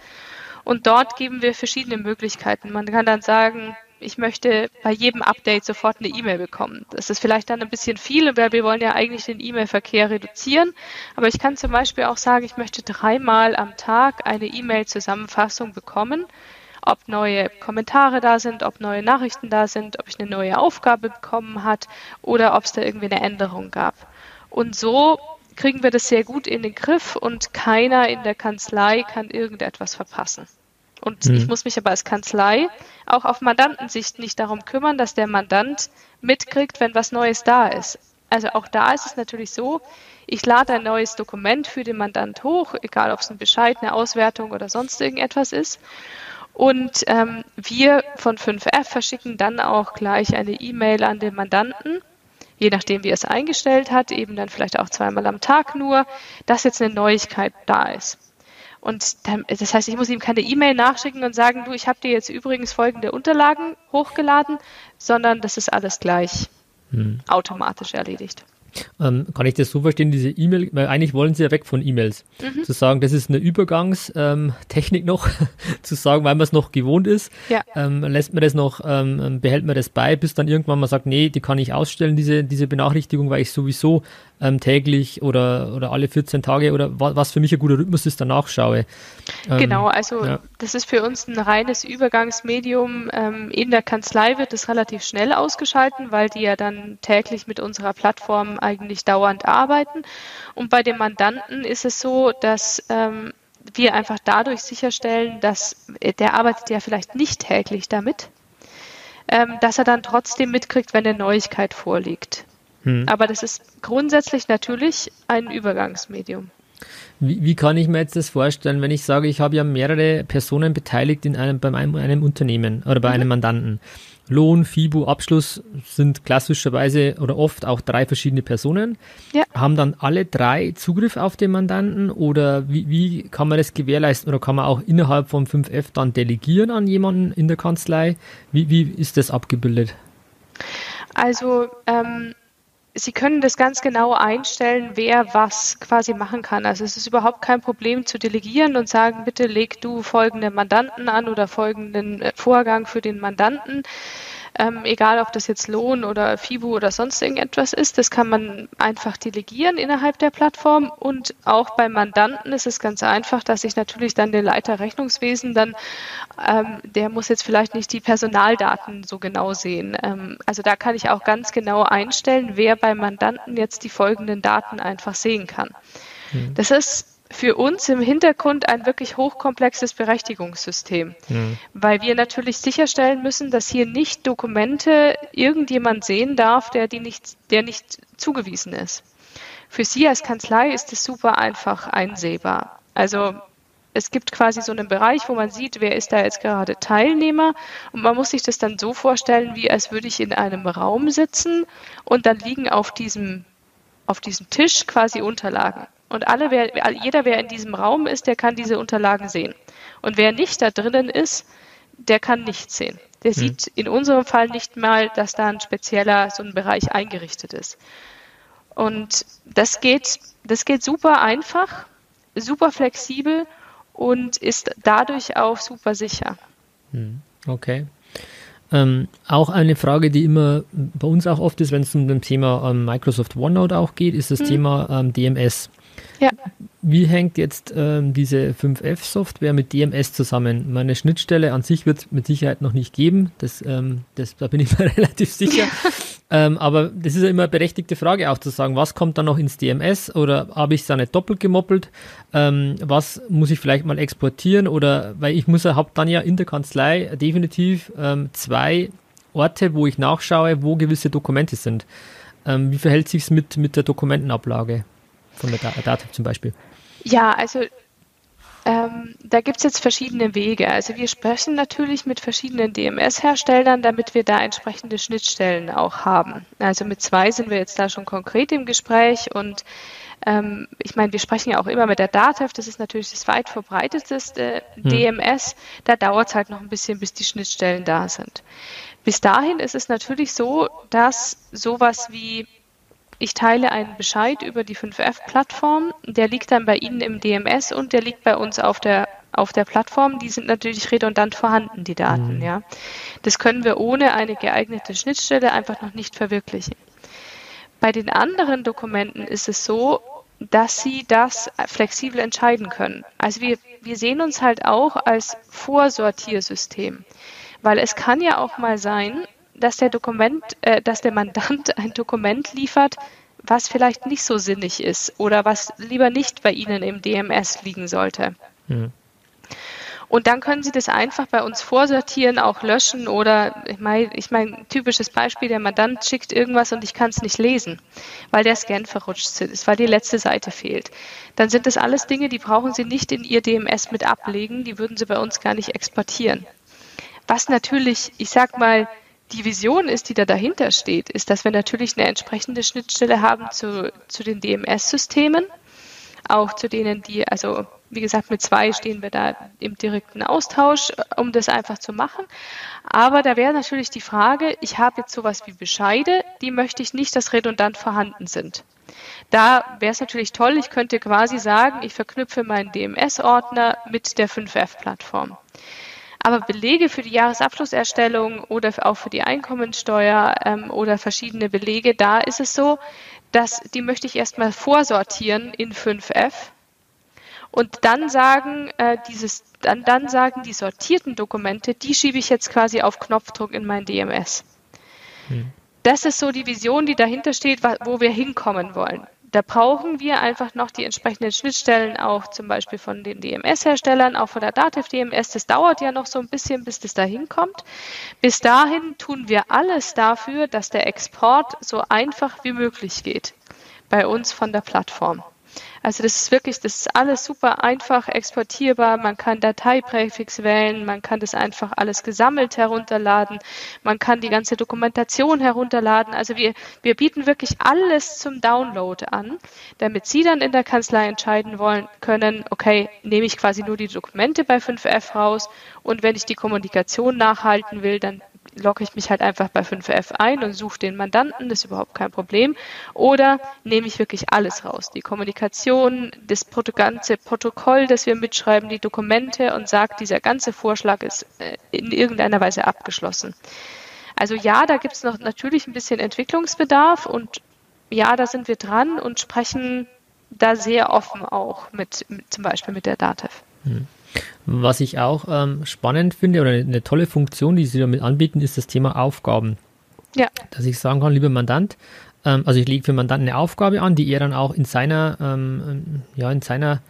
[SPEAKER 2] Und dort geben wir verschiedene Möglichkeiten. Man kann dann sagen, ich möchte bei jedem Update sofort eine E-Mail bekommen. Das ist vielleicht dann ein bisschen viel, weil wir wollen ja eigentlich den E-Mail-Verkehr reduzieren. Aber ich kann zum Beispiel auch sagen, ich möchte dreimal am Tag eine E-Mail-Zusammenfassung bekommen, ob neue Kommentare da sind, ob neue Nachrichten da sind, ob ich eine neue Aufgabe bekommen hat oder ob es da irgendwie eine Änderung gab. Und so kriegen wir das sehr gut in den Griff und keiner in der Kanzlei kann irgendetwas verpassen. Und mhm. ich muss mich aber als Kanzlei auch auf Mandantensicht nicht darum kümmern, dass der Mandant mitkriegt, wenn was Neues da ist. Also auch da ist es natürlich so, ich lade ein neues Dokument für den Mandant hoch, egal ob es ein Bescheid, eine Auswertung oder sonst irgendetwas ist. Und ähm, wir von 5F verschicken dann auch gleich eine E-Mail an den Mandanten, je nachdem, wie er es eingestellt hat, eben dann vielleicht auch zweimal am Tag nur, dass jetzt eine Neuigkeit da ist. Und dann, das heißt, ich muss ihm keine E-Mail nachschicken und sagen, du, ich habe dir jetzt übrigens folgende Unterlagen hochgeladen, sondern das ist alles gleich hm. automatisch erledigt.
[SPEAKER 1] Ähm, kann ich das so verstehen, diese E-Mail, weil eigentlich wollen sie ja weg von E-Mails. Mhm. Zu sagen, das ist eine Übergangstechnik ähm, noch, [LAUGHS] zu sagen, weil man es noch gewohnt ist, ja. ähm, lässt man das noch, ähm, behält man das bei, bis dann irgendwann man sagt, nee, die kann ich ausstellen, diese, diese Benachrichtigung, weil ich sowieso ähm, täglich oder, oder alle 14 Tage oder wa was für mich ein guter Rhythmus ist, danach schaue.
[SPEAKER 2] Ähm, genau, also ja. das ist für uns ein reines Übergangsmedium. Ähm, in der Kanzlei wird es relativ schnell ausgeschalten, weil die ja dann täglich mit unserer Plattform eigentlich dauernd arbeiten. Und bei den Mandanten ist es so, dass ähm, wir einfach dadurch sicherstellen, dass äh, der arbeitet ja vielleicht nicht täglich damit, ähm, dass er dann trotzdem mitkriegt, wenn eine Neuigkeit vorliegt. Hm. Aber das ist grundsätzlich natürlich ein Übergangsmedium.
[SPEAKER 1] Wie, wie, kann ich mir jetzt das vorstellen, wenn ich sage, ich habe ja mehrere Personen beteiligt in einem, bei einem, einem Unternehmen oder bei mhm. einem Mandanten? Lohn, FIBU, Abschluss sind klassischerweise oder oft auch drei verschiedene Personen. Ja. Haben dann alle drei Zugriff auf den Mandanten oder wie, wie kann man das gewährleisten oder kann man auch innerhalb von 5F dann delegieren an jemanden in der Kanzlei? Wie, wie ist das abgebildet?
[SPEAKER 2] Also ähm, Sie können das ganz genau einstellen, wer was quasi machen kann. Also es ist überhaupt kein Problem zu delegieren und sagen, bitte leg du folgende Mandanten an oder folgenden äh, Vorgang für den Mandanten ähm, egal ob das jetzt Lohn oder FIBU oder sonst irgendetwas ist. Das kann man einfach delegieren innerhalb der Plattform und auch beim Mandanten ist es ganz einfach, dass ich natürlich dann den Leiter Rechnungswesen dann, ähm, der muss jetzt vielleicht nicht die Personaldaten so genau sehen. Ähm, also da kann ich auch ganz genau einstellen, wer beim Mandanten jetzt die folgenden Daten einfach sehen kann. Mhm. Das ist für uns im Hintergrund ein wirklich hochkomplexes Berechtigungssystem, mhm. weil wir natürlich sicherstellen müssen, dass hier nicht Dokumente irgendjemand sehen darf, der die nicht, der nicht zugewiesen ist. für Sie als Kanzlei ist es super einfach einsehbar. Also es gibt quasi so einen Bereich, wo man sieht, wer ist da jetzt gerade Teilnehmer. Und man muss sich das dann so vorstellen, wie als würde ich in einem Raum sitzen und dann liegen auf diesem, auf diesem Tisch quasi Unterlagen. Und alle, wer, jeder, wer in diesem Raum ist, der kann diese Unterlagen sehen. Und wer nicht da drinnen ist, der kann nichts sehen. Der mhm. sieht in unserem Fall nicht mal, dass da ein spezieller so ein Bereich eingerichtet ist. Und das geht, das geht super einfach, super flexibel und ist dadurch auch super sicher.
[SPEAKER 1] Hm, okay. Ähm, auch eine Frage, die immer bei uns auch oft ist, wenn es um das Thema ähm, Microsoft OneNote auch geht, ist das hm. Thema ähm, DMS. Ja. Wie hängt jetzt ähm, diese 5F-Software mit DMS zusammen? Meine Schnittstelle an sich wird es mit Sicherheit noch nicht geben, das, ähm, das, da bin ich [LAUGHS] mir relativ sicher. [LAUGHS] ähm, aber das ist ja immer eine berechtigte Frage auch zu sagen, was kommt dann noch ins DMS oder habe ich es da nicht doppelt gemoppelt? Ähm, was muss ich vielleicht mal exportieren? Oder weil ich muss ja, habe dann ja in der Kanzlei definitiv ähm, zwei Orte, wo ich nachschaue, wo gewisse Dokumente sind. Ähm, wie verhält sich es mit, mit der Dokumentenablage? Von der Dativ zum Beispiel?
[SPEAKER 2] Ja, also ähm, da gibt es jetzt verschiedene Wege. Also wir sprechen natürlich mit verschiedenen DMS-Herstellern, damit wir da entsprechende Schnittstellen auch haben. Also mit zwei sind wir jetzt da schon konkret im Gespräch und ähm, ich meine, wir sprechen ja auch immer mit der DATEV, das ist natürlich das weit verbreitetste hm. DMS. Da dauert es halt noch ein bisschen, bis die Schnittstellen da sind. Bis dahin ist es natürlich so, dass sowas wie ich teile einen Bescheid über die 5F-Plattform, der liegt dann bei Ihnen im DMS und der liegt bei uns auf der, auf der Plattform. Die sind natürlich redundant vorhanden, die Daten. Mhm. Ja. Das können wir ohne eine geeignete Schnittstelle einfach noch nicht verwirklichen. Bei den anderen Dokumenten ist es so, dass Sie das flexibel entscheiden können. Also wir, wir sehen uns halt auch als Vorsortiersystem, weil es kann ja auch mal sein, dass der Dokument, äh, dass der Mandant ein Dokument liefert, was vielleicht nicht so sinnig ist oder was lieber nicht bei Ihnen im DMS liegen sollte. Mhm. Und dann können Sie das einfach bei uns vorsortieren, auch löschen oder ich meine, ich mein, typisches Beispiel, der Mandant schickt irgendwas und ich kann es nicht lesen, weil der Scan verrutscht ist, weil die letzte Seite fehlt. Dann sind das alles Dinge, die brauchen Sie nicht in Ihr DMS mit ablegen, die würden Sie bei uns gar nicht exportieren. Was natürlich, ich sag mal, die Vision ist, die da dahinter steht, ist, dass wir natürlich eine entsprechende Schnittstelle haben zu, zu den DMS-Systemen, auch zu denen, die, also wie gesagt, mit zwei stehen wir da im direkten Austausch, um das einfach zu machen. Aber da wäre natürlich die Frage, ich habe jetzt sowas wie Bescheide, die möchte ich nicht, dass redundant vorhanden sind. Da wäre es natürlich toll, ich könnte quasi sagen, ich verknüpfe meinen DMS-Ordner mit der 5F-Plattform. Aber Belege für die Jahresabschlusserstellung oder auch für die Einkommensteuer ähm, oder verschiedene Belege, da ist es so, dass die möchte ich erstmal vorsortieren in 5F und dann sagen, äh, dieses, dann, dann sagen die sortierten Dokumente, die schiebe ich jetzt quasi auf Knopfdruck in mein DMS. Hm. Das ist so die Vision, die dahinter steht, wo wir hinkommen wollen. Da brauchen wir einfach noch die entsprechenden Schnittstellen auch zum Beispiel von den DMS-Herstellern, auch von der Dativ DMS. Das dauert ja noch so ein bisschen, bis das dahin kommt. Bis dahin tun wir alles dafür, dass der Export so einfach wie möglich geht bei uns von der Plattform. Also das ist wirklich, das ist alles super einfach exportierbar. Man kann Dateipräfix wählen, man kann das einfach alles gesammelt herunterladen, man kann die ganze Dokumentation herunterladen. Also wir, wir bieten wirklich alles zum Download an, damit Sie dann in der Kanzlei entscheiden wollen können, okay, nehme ich quasi nur die Dokumente bei 5F raus und wenn ich die Kommunikation nachhalten will, dann logge ich mich halt einfach bei 5F ein und suche den Mandanten, das ist überhaupt kein Problem. Oder nehme ich wirklich alles raus, die Kommunikation, das ganze Protokoll, das wir mitschreiben, die Dokumente und sage, dieser ganze Vorschlag ist äh, in irgendeiner Weise abgeschlossen. Also ja, da gibt es noch natürlich ein bisschen Entwicklungsbedarf und ja, da sind wir dran und sprechen da sehr offen auch mit, mit zum Beispiel mit der DATEV. Hm.
[SPEAKER 1] Was ich auch ähm, spannend finde oder eine tolle Funktion, die sie damit anbieten, ist das Thema Aufgaben. Ja. Dass ich sagen kann, lieber Mandant, ähm, also ich lege für Mandanten eine Aufgabe an, die er dann auch in seiner, ähm, ja, in seiner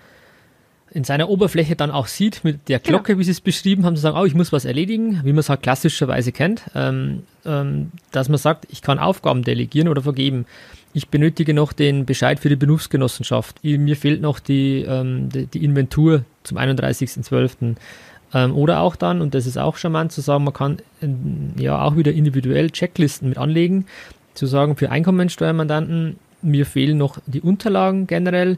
[SPEAKER 1] in seiner Oberfläche dann auch sieht, mit der genau. Glocke, genau. wie Sie es beschrieben haben, zu sagen, oh, ich muss was erledigen, wie man es halt klassischerweise kennt, ähm, ähm, dass man sagt, ich kann Aufgaben delegieren oder vergeben. Ich benötige noch den Bescheid für die Berufsgenossenschaft. Mir fehlt noch die, ähm, die, Inventur zum 31.12. Ähm, oder auch dann, und das ist auch charmant zu sagen, man kann äh, ja auch wieder individuell Checklisten mit anlegen, zu sagen, für Einkommensteuermandanten, mir fehlen noch die Unterlagen generell.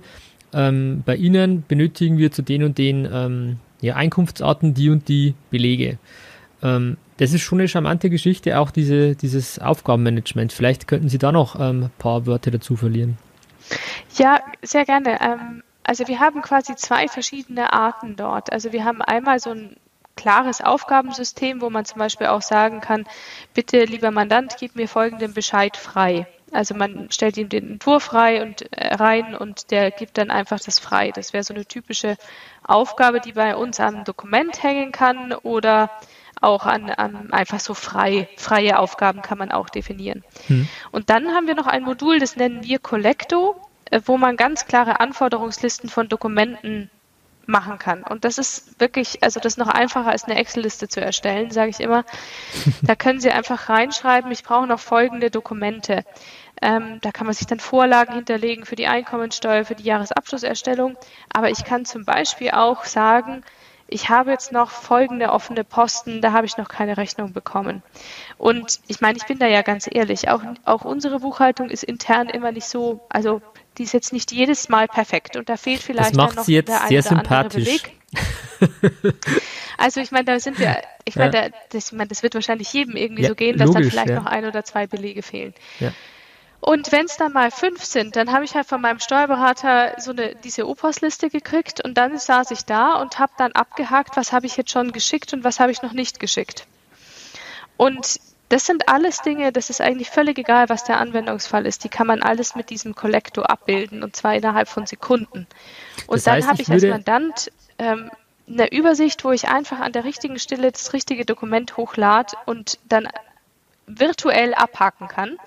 [SPEAKER 1] Ähm, bei Ihnen benötigen wir zu den und den ähm, ja, Einkunftsarten die und die Belege. Ähm, das ist schon eine charmante Geschichte, auch diese, dieses Aufgabenmanagement. Vielleicht könnten Sie da noch ähm, ein paar Wörter dazu verlieren.
[SPEAKER 2] Ja, sehr gerne. Ähm, also wir haben quasi zwei verschiedene Arten dort. Also wir haben einmal so ein klares Aufgabensystem, wo man zum Beispiel auch sagen kann, bitte lieber Mandant, gib mir folgenden Bescheid frei. Also man stellt ihm den Entwurf frei und äh, rein und der gibt dann einfach das frei. Das wäre so eine typische Aufgabe, die bei uns am Dokument hängen kann oder auch an, an einfach so frei, freie Aufgaben kann man auch definieren. Hm. Und dann haben wir noch ein Modul, das nennen wir Collecto, äh, wo man ganz klare Anforderungslisten von Dokumenten machen kann. Und das ist wirklich, also das ist noch einfacher als eine Excel-Liste zu erstellen, sage ich immer. [LAUGHS] Da können Sie einfach reinschreiben, ich brauche noch folgende Dokumente. Ähm, da kann man sich dann Vorlagen hinterlegen für die Einkommensteuer, für die Jahresabschlusserstellung. Aber ich kann zum Beispiel auch sagen, ich habe jetzt noch folgende offene Posten, da habe ich noch keine Rechnung bekommen. Und ich meine, ich bin da ja ganz ehrlich, auch, auch unsere Buchhaltung ist intern immer nicht so, also die ist jetzt nicht jedes Mal perfekt und da fehlt vielleicht
[SPEAKER 1] das macht noch sie jetzt der sehr sympathisch. [LAUGHS]
[SPEAKER 2] Also ich meine, da sind wir, ich meine, ja. da, das, ich meine, das wird wahrscheinlich jedem irgendwie ja, so gehen, dass logisch, dann vielleicht ja. noch ein oder zwei Belege fehlen. Ja. Und wenn es dann mal fünf sind, dann habe ich halt von meinem Steuerberater so eine diese Opos-Liste gekriegt und dann saß ich da und habe dann abgehakt, was habe ich jetzt schon geschickt und was habe ich noch nicht geschickt. Und das sind alles Dinge, das ist eigentlich völlig egal, was der Anwendungsfall ist. Die kann man alles mit diesem Kollektor abbilden und zwar innerhalb von Sekunden. Und das dann habe ich, ich als Mandant ähm, eine Übersicht, wo ich einfach an der richtigen Stelle das richtige Dokument hochlade und dann virtuell abhaken kann.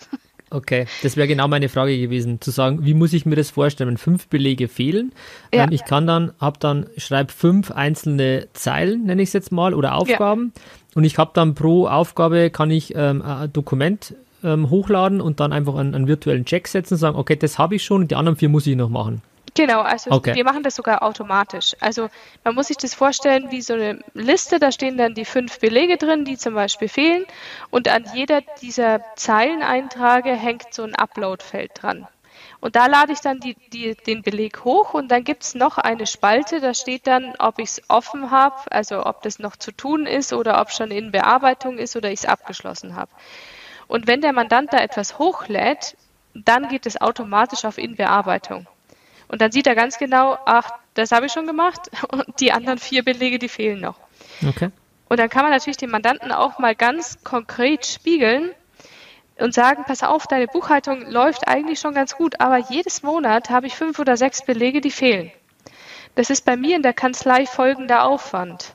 [SPEAKER 1] Okay, das wäre genau meine Frage gewesen, zu sagen, wie muss ich mir das vorstellen, wenn fünf Belege fehlen? Ja. Ähm, ich kann dann, habe dann, schreibe fünf einzelne Zeilen, nenne ich es jetzt mal, oder Aufgaben. Ja. Und ich habe dann pro Aufgabe, kann ich ähm, ein Dokument ähm, hochladen und dann einfach einen, einen virtuellen Check setzen und sagen, okay, das habe ich schon und die anderen vier muss ich noch machen.
[SPEAKER 2] Genau, also okay. wir machen das sogar automatisch. Also man muss sich das vorstellen wie so eine Liste, da stehen dann die fünf Belege drin, die zum Beispiel fehlen und an jeder dieser Zeileneintrage hängt so ein Upload-Feld dran. Und da lade ich dann die, die, den Beleg hoch und dann gibt es noch eine Spalte, da steht dann, ob ich es offen habe, also ob das noch zu tun ist oder ob schon in Bearbeitung ist oder ich es abgeschlossen habe. Und wenn der Mandant da etwas hochlädt, dann geht es automatisch auf Inbearbeitung. Und dann sieht er ganz genau, ach, das habe ich schon gemacht [LAUGHS] und die anderen vier Belege, die fehlen noch. Okay. Und dann kann man natürlich den Mandanten auch mal ganz konkret spiegeln und sagen, pass auf, deine Buchhaltung läuft eigentlich schon ganz gut, aber jedes Monat habe ich fünf oder sechs Belege, die fehlen. Das ist bei mir in der Kanzlei folgender Aufwand.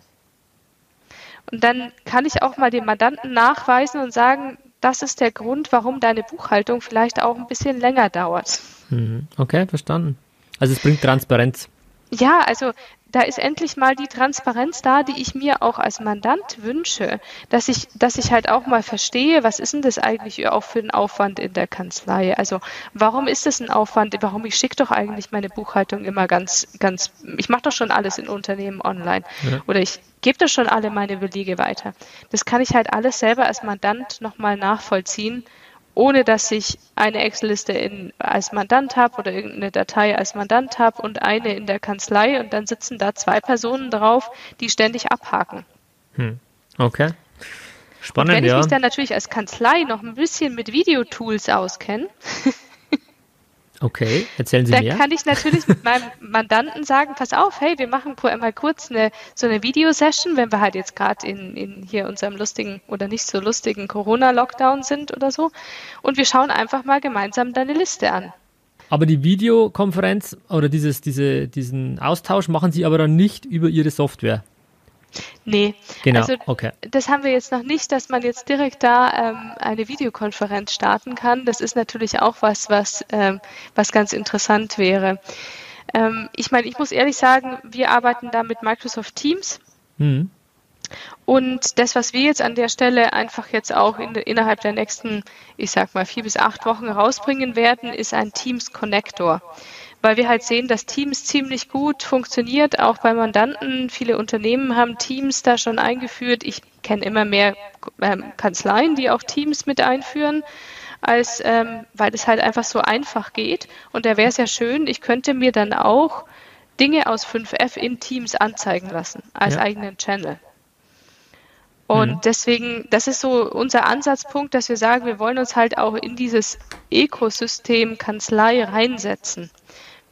[SPEAKER 2] Und dann kann ich auch mal dem Mandanten nachweisen und sagen, das ist der Grund, warum deine Buchhaltung vielleicht auch ein bisschen länger dauert.
[SPEAKER 1] Mhm. Okay, verstanden. Also es bringt Transparenz.
[SPEAKER 2] Ja, also da ist endlich mal die Transparenz da, die ich mir auch als Mandant wünsche, dass ich, dass ich halt auch mal verstehe, was ist denn das eigentlich auch für ein Aufwand in der Kanzlei? Also warum ist das ein Aufwand? Warum ich schicke doch eigentlich meine Buchhaltung immer ganz, ganz, ich mache doch schon alles in Unternehmen online ja. oder ich gebe doch schon alle meine Belege weiter. Das kann ich halt alles selber als Mandant nochmal nachvollziehen ohne dass ich eine Excel-Liste als Mandant habe oder irgendeine Datei als Mandant habe und eine in der Kanzlei und dann sitzen da zwei Personen drauf, die ständig abhaken.
[SPEAKER 1] Hm. Okay.
[SPEAKER 2] Spannend, und wenn ich ja. mich dann natürlich als Kanzlei noch ein bisschen mit Videotools auskenne, [LAUGHS]
[SPEAKER 1] Okay, erzählen Sie
[SPEAKER 2] da
[SPEAKER 1] mehr.
[SPEAKER 2] Da kann ich natürlich mit meinem Mandanten sagen, pass auf, hey, wir machen mal kurz eine, so eine Videosession, wenn wir halt jetzt gerade in, in hier unserem lustigen oder nicht so lustigen Corona-Lockdown sind oder so. Und wir schauen einfach mal gemeinsam deine Liste an.
[SPEAKER 1] Aber die Videokonferenz oder dieses, diese, diesen Austausch machen Sie aber dann nicht über Ihre Software.
[SPEAKER 2] Nee, genau. also okay. das haben wir jetzt noch nicht, dass man jetzt direkt da ähm, eine Videokonferenz starten kann. Das ist natürlich auch was, was, ähm, was ganz interessant wäre. Ähm, ich meine, ich muss ehrlich sagen, wir arbeiten da mit Microsoft Teams. Mhm. Und das, was wir jetzt an der Stelle einfach jetzt auch in, innerhalb der nächsten, ich sag mal, vier bis acht Wochen rausbringen werden, ist ein Teams Connector. Weil wir halt sehen, dass Teams ziemlich gut funktioniert, auch bei Mandanten. Viele Unternehmen haben Teams da schon eingeführt. Ich kenne immer mehr ähm, Kanzleien, die auch Teams mit einführen als ähm, weil es halt einfach so einfach geht. Und da wäre es ja schön, ich könnte mir dann auch Dinge aus 5F in Teams anzeigen lassen als ja. eigenen Channel. Und mhm. deswegen, das ist so unser Ansatzpunkt, dass wir sagen, wir wollen uns halt auch in dieses Ökosystem Kanzlei reinsetzen.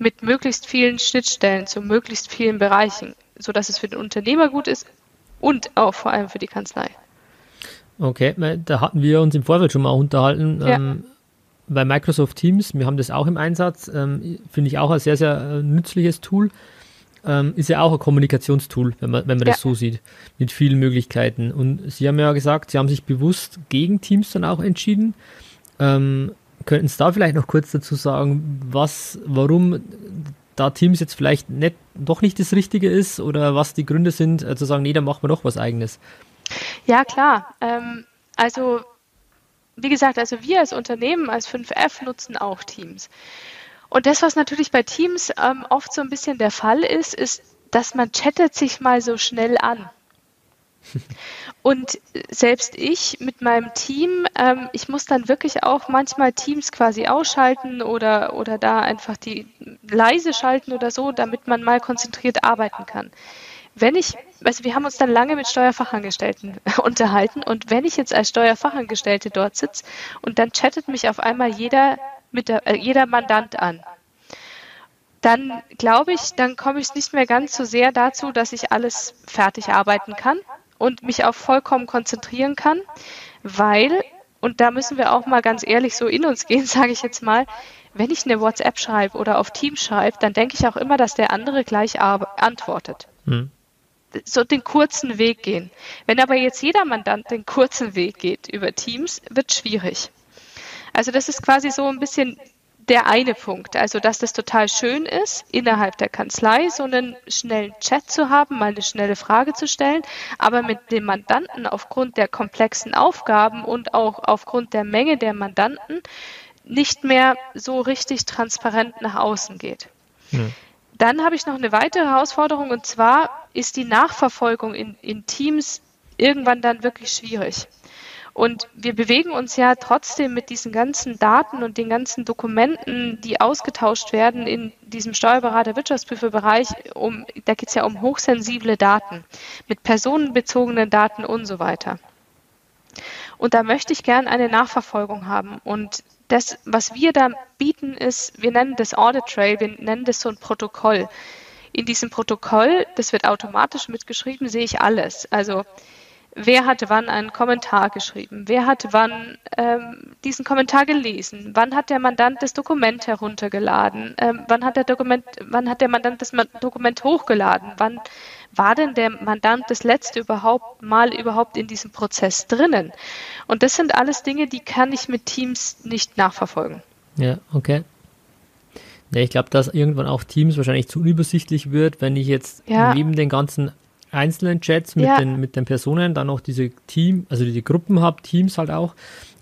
[SPEAKER 2] Mit möglichst vielen Schnittstellen zu möglichst vielen Bereichen, sodass es für den Unternehmer gut ist und auch vor allem für die Kanzlei.
[SPEAKER 1] Okay, da hatten wir uns im Vorfeld schon mal unterhalten. Ja. Ähm, bei Microsoft Teams, wir haben das auch im Einsatz, ähm, finde ich auch ein sehr, sehr äh, nützliches Tool. Ähm, ist ja auch ein Kommunikationstool, wenn man, wenn man ja. das so sieht, mit vielen Möglichkeiten. Und Sie haben ja gesagt, Sie haben sich bewusst gegen Teams dann auch entschieden. Ähm, könnten Sie da vielleicht noch kurz dazu sagen, was, warum da Teams jetzt vielleicht nicht, doch nicht das Richtige ist oder was die Gründe sind, äh, zu sagen, nee, dann machen wir doch was Eigenes?
[SPEAKER 2] Ja, klar. Ähm, also, wie gesagt, also wir als Unternehmen, als 5F nutzen auch Teams. Und das, was natürlich bei Teams ähm, oft so ein bisschen der Fall ist, ist, dass man chattet sich mal so schnell an. Und selbst ich mit meinem Team, ähm, ich muss dann wirklich auch manchmal Teams quasi ausschalten oder, oder da einfach die leise schalten oder so, damit man mal konzentriert arbeiten kann. Wenn ich, also wir haben uns dann lange mit Steuerfachangestellten [LAUGHS] unterhalten und wenn ich jetzt als Steuerfachangestellte dort sitze und dann chattet mich auf einmal jeder, mit der, äh, jeder Mandant an, dann glaube ich, dann komme ich nicht mehr ganz so sehr dazu, dass ich alles fertig arbeiten kann und mich auch vollkommen konzentrieren kann, weil, und da müssen wir auch mal ganz ehrlich so in uns gehen, [LAUGHS] sage ich jetzt mal, wenn ich eine WhatsApp schreibe oder auf Teams schreibe, dann denke ich auch immer, dass der andere gleich antwortet. Hm so den kurzen Weg gehen. Wenn aber jetzt jeder Mandant den kurzen Weg geht über Teams, wird schwierig. Also das ist quasi so ein bisschen der eine Punkt, also dass das total schön ist, innerhalb der Kanzlei so einen schnellen Chat zu haben, mal eine schnelle Frage zu stellen, aber mit dem Mandanten aufgrund der komplexen Aufgaben und auch aufgrund der Menge der Mandanten nicht mehr so richtig transparent nach außen geht. Hm. Dann habe ich noch eine weitere Herausforderung und zwar ist die Nachverfolgung in, in Teams irgendwann dann wirklich schwierig. Und wir bewegen uns ja trotzdem mit diesen ganzen Daten und den ganzen Dokumenten, die ausgetauscht werden in diesem Steuerberater-Wirtschaftsprüferbereich, um, da geht es ja um hochsensible Daten, mit personenbezogenen Daten und so weiter. Und da möchte ich gern eine Nachverfolgung haben. Und das, was wir da bieten, ist, wir nennen das Audit Trail, wir nennen das so ein Protokoll. In diesem Protokoll, das wird automatisch mitgeschrieben, sehe ich alles. Also wer hat wann einen Kommentar geschrieben, wer hat wann ähm, diesen Kommentar gelesen, wann hat der Mandant das Dokument heruntergeladen, ähm, wann, hat der Dokument, wann hat der Mandant das Dokument hochgeladen, wann war denn der Mandant das letzte überhaupt mal überhaupt in diesem Prozess drinnen. Und das sind alles Dinge, die kann ich mit Teams nicht nachverfolgen.
[SPEAKER 1] Ja, okay. Ja, ich glaube, dass irgendwann auch Teams wahrscheinlich zu übersichtlich wird, wenn ich jetzt ja. neben den ganzen einzelnen Chats mit, ja. den, mit den Personen, dann auch diese Team, also die Gruppen habe, Teams halt auch,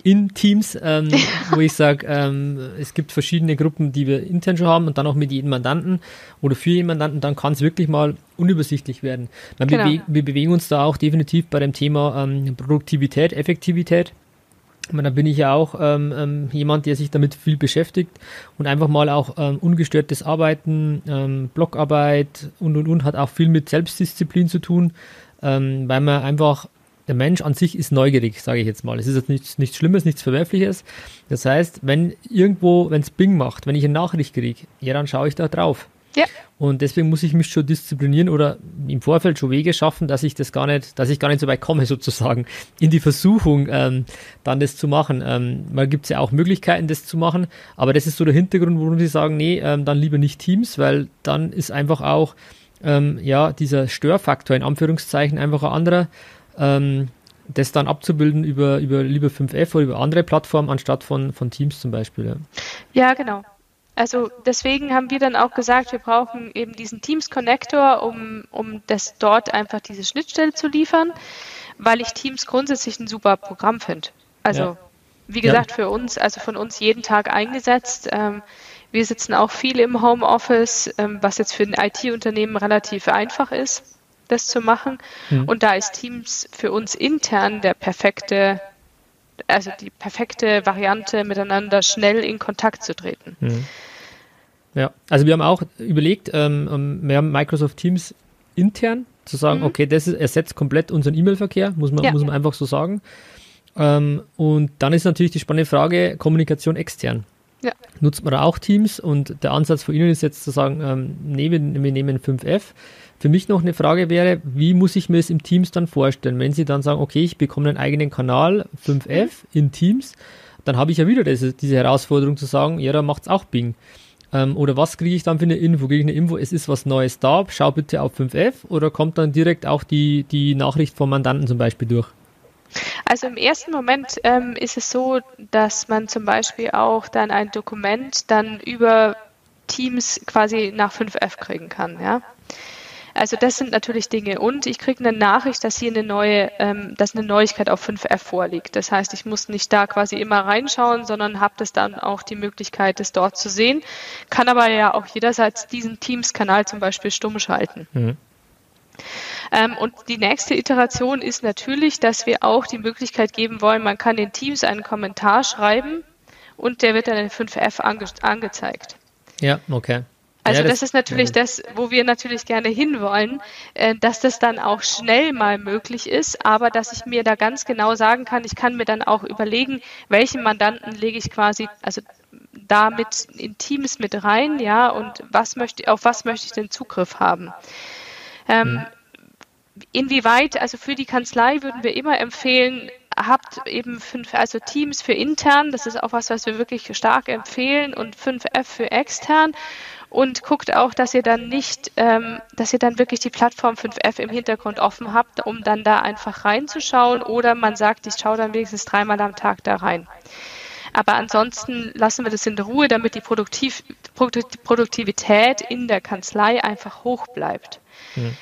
[SPEAKER 1] in Teams, ähm, wo ich sage, ähm, es gibt verschiedene Gruppen, die wir intern schon haben und dann auch mit jedem Mandanten oder für jeden Mandanten, dann kann es wirklich mal unübersichtlich werden. Genau. bewe wir bewegen uns da auch definitiv bei dem Thema ähm, Produktivität, Effektivität. Da bin ich ja auch ähm, ähm, jemand, der sich damit viel beschäftigt und einfach mal auch ähm, ungestörtes Arbeiten, ähm, Blockarbeit und und und hat auch viel mit Selbstdisziplin zu tun, ähm, weil man einfach der Mensch an sich ist neugierig, sage ich jetzt mal. Es ist jetzt nichts, nichts Schlimmes, nichts Verwerfliches. Das heißt, wenn irgendwo, wenn es Bing macht, wenn ich eine Nachricht kriege, ja, dann schaue ich da drauf. Ja. Und deswegen muss ich mich schon disziplinieren oder im Vorfeld schon Wege schaffen, dass ich das gar nicht, dass ich gar nicht so weit komme, [LAUGHS] sozusagen, in die Versuchung, ähm, dann das zu machen. Ähm, mal gibt es ja auch Möglichkeiten, das zu machen, aber das ist so der Hintergrund, warum sie sagen, nee, ähm, dann lieber nicht Teams, weil dann ist einfach auch, ähm, ja, dieser Störfaktor in Anführungszeichen einfach ein anderer ähm, das dann abzubilden über, über lieber 5F oder über andere Plattformen anstatt von, von Teams zum Beispiel.
[SPEAKER 2] Ja, ja genau. Also deswegen haben wir dann auch gesagt, wir brauchen eben diesen Teams Connector, um, um das dort einfach diese Schnittstelle zu liefern, weil ich Teams grundsätzlich ein super Programm finde. Also ja. wie gesagt, ja. für uns, also von uns jeden Tag eingesetzt. Ähm, wir sitzen auch viel im Homeoffice, ähm, was jetzt für ein IT-Unternehmen relativ einfach ist, das zu machen. Mhm. Und da ist Teams für uns intern der perfekte, also die perfekte Variante, miteinander schnell in Kontakt zu treten. Mhm.
[SPEAKER 1] Ja, also wir haben auch überlegt, ähm, ähm wir haben Microsoft Teams intern zu sagen, mhm. okay, das ist, ersetzt komplett unseren E-Mail-Verkehr, muss man, ja. muss man einfach so sagen. Ähm, und dann ist natürlich die spannende Frage, Kommunikation extern. Ja. Nutzt man da auch Teams und der Ansatz von Ihnen ist jetzt zu sagen, ähm, nee, wir, wir nehmen 5F. Für mich noch eine Frage wäre, wie muss ich mir es im Teams dann vorstellen? Wenn Sie dann sagen, okay, ich bekomme einen eigenen Kanal 5F in Teams, dann habe ich ja wieder diese, diese Herausforderung zu sagen, ja, da macht es auch Bing. Ähm, oder was kriege ich dann für eine Info? Kriege ich eine Info, es ist was Neues da, schau bitte auf 5F oder kommt dann direkt auch die, die Nachricht vom Mandanten zum Beispiel durch?
[SPEAKER 2] Also im ersten Moment ähm, ist es so, dass man zum Beispiel auch dann ein Dokument dann über Teams quasi nach 5F kriegen kann, ja. Also das sind natürlich Dinge. Und ich kriege eine Nachricht, dass hier eine neue, ähm, dass eine Neuigkeit auf 5F vorliegt. Das heißt, ich muss nicht da quasi immer reinschauen, sondern habe das dann auch die Möglichkeit, es dort zu sehen. Kann aber ja auch jederseits diesen Teams-Kanal zum Beispiel stumm schalten. Mhm. Ähm, und die nächste Iteration ist natürlich, dass wir auch die Möglichkeit geben wollen, man kann in Teams einen Kommentar schreiben und der wird dann in 5F ange angezeigt.
[SPEAKER 1] Ja, okay.
[SPEAKER 2] Also ja, das, das, ist natürlich ja. das, wo wir natürlich gerne hinwollen, äh, dass das dann auch schnell mal möglich ist, aber dass ich mir da ganz genau sagen kann, ich kann mir dann auch überlegen, welchen Mandanten lege ich quasi, also damit in Teams mit rein, ja, und was möchte, auf was möchte ich denn Zugriff haben. Ähm, mhm. inwieweit, also für die Kanzlei würden wir immer empfehlen, habt eben fünf, also Teams für intern, das ist auch was, was wir wirklich stark empfehlen. Und 5F für extern und guckt auch, dass ihr dann nicht, ähm, dass ihr dann wirklich die Plattform 5F im Hintergrund offen habt, um dann da einfach reinzuschauen oder man sagt, ich schaue dann wenigstens dreimal am Tag da rein. Aber ansonsten lassen wir das in Ruhe, damit die Produktiv Produktivität in der Kanzlei einfach hoch bleibt. Mhm.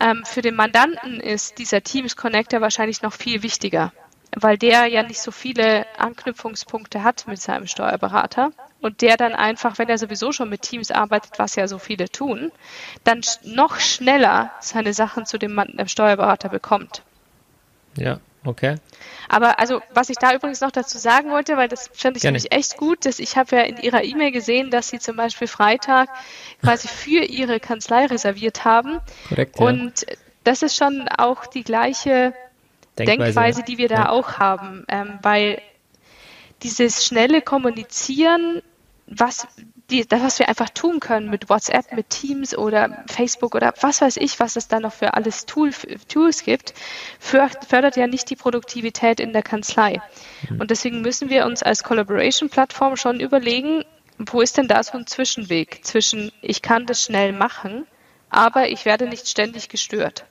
[SPEAKER 2] Ähm, für den Mandanten ist dieser Teams Connector wahrscheinlich noch viel wichtiger, weil der ja nicht so viele Anknüpfungspunkte hat mit seinem Steuerberater und der dann einfach, wenn er sowieso schon mit Teams arbeitet, was ja so viele tun, dann noch schneller seine Sachen zu dem, Steuerberater bekommt.
[SPEAKER 1] Ja, Okay.
[SPEAKER 2] Aber also, was ich da übrigens noch dazu sagen wollte, weil das fand ich Gerne. nämlich echt gut, dass ich habe ja in Ihrer E-Mail gesehen, dass Sie zum Beispiel Freitag quasi für Ihre Kanzlei reserviert haben.
[SPEAKER 1] Korrekt.
[SPEAKER 2] Ja. Und das ist schon auch die gleiche Denkweise, Denkweise die wir da ja. auch haben, ähm, weil dieses schnelle Kommunizieren, was die, das, was wir einfach tun können mit WhatsApp, mit Teams oder Facebook oder was weiß ich, was es da noch für alles Tool, Tools gibt, fördert ja nicht die Produktivität in der Kanzlei. Mhm. Und deswegen müssen wir uns als Collaboration-Plattform schon überlegen, wo ist denn da so ein Zwischenweg zwischen, ich kann das schnell machen, aber ich werde nicht ständig gestört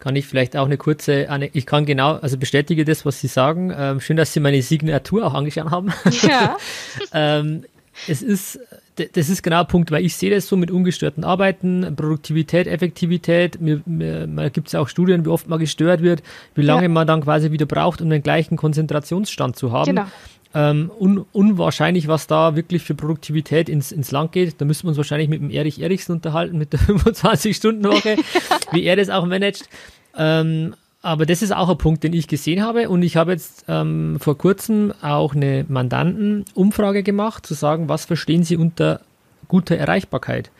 [SPEAKER 1] kann ich vielleicht auch eine kurze, ich kann genau, also bestätige das, was Sie sagen. Ähm, schön, dass Sie meine Signatur auch angeschaut haben. Ja. [LAUGHS] ähm, es ist, das ist genau der Punkt, weil ich sehe das so mit ungestörten Arbeiten, Produktivität, Effektivität. Mir, mir, gibt es auch Studien, wie oft man gestört wird, wie lange ja. man dann quasi wieder braucht, um den gleichen Konzentrationsstand zu haben. Genau. Ähm, un, unwahrscheinlich, was da wirklich für Produktivität ins, ins Land geht. Da müssen wir uns wahrscheinlich mit dem Erich Erichsen unterhalten, mit der [LAUGHS] 25-Stunden-Woche, [LAUGHS] wie er das auch managt. Ähm, aber das ist auch ein Punkt, den ich gesehen habe. Und ich habe jetzt ähm, vor kurzem auch eine Mandantenumfrage gemacht, zu sagen, was verstehen Sie unter guter Erreichbarkeit?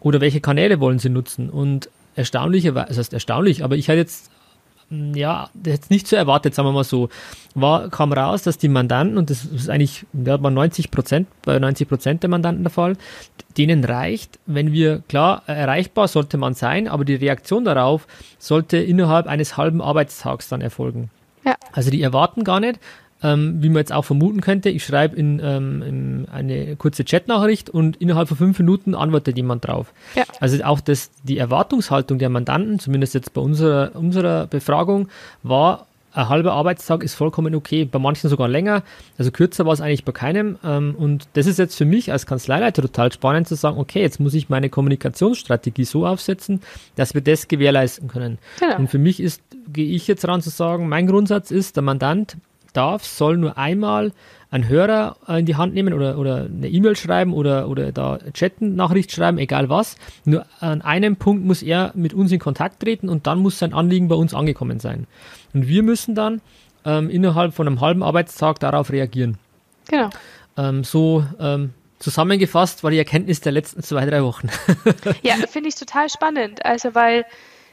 [SPEAKER 1] Oder welche Kanäle wollen Sie nutzen? Und erstaunlicherweise, das heißt erstaunlich, aber ich hatte jetzt ja, jetzt nicht so erwartet, sagen wir mal so, war, kam raus, dass die Mandanten, und das ist eigentlich, ja, war 90 Prozent, bei 90 Prozent der Mandanten der Fall, denen reicht, wenn wir, klar, erreichbar sollte man sein, aber die Reaktion darauf sollte innerhalb eines halben Arbeitstags dann erfolgen. Ja. Also die erwarten gar nicht, ähm, wie man jetzt auch vermuten könnte, ich schreibe in, ähm, in eine kurze Chatnachricht und innerhalb von fünf Minuten antwortet jemand drauf. Ja. Also auch das, die Erwartungshaltung der Mandanten, zumindest jetzt bei unserer, unserer Befragung, war ein halber Arbeitstag ist vollkommen okay, bei manchen sogar länger. Also kürzer war es eigentlich bei keinem. Ähm, und das ist jetzt für mich als Kanzleileiter total spannend zu sagen, okay, jetzt muss ich meine Kommunikationsstrategie so aufsetzen, dass wir das gewährleisten können. Genau. Und für mich ist, gehe ich jetzt ran zu sagen, mein Grundsatz ist, der Mandant darf, soll nur einmal einen Hörer in die Hand nehmen oder, oder eine E-Mail schreiben oder, oder da chatten, Nachricht schreiben, egal was. Nur an einem Punkt muss er mit uns in Kontakt treten und dann muss sein Anliegen bei uns angekommen sein. Und wir müssen dann ähm, innerhalb von einem halben Arbeitstag darauf reagieren. Genau. Ähm, so ähm, zusammengefasst war die Erkenntnis der letzten zwei, drei Wochen. [LAUGHS]
[SPEAKER 2] ja, finde ich total spannend. Also, weil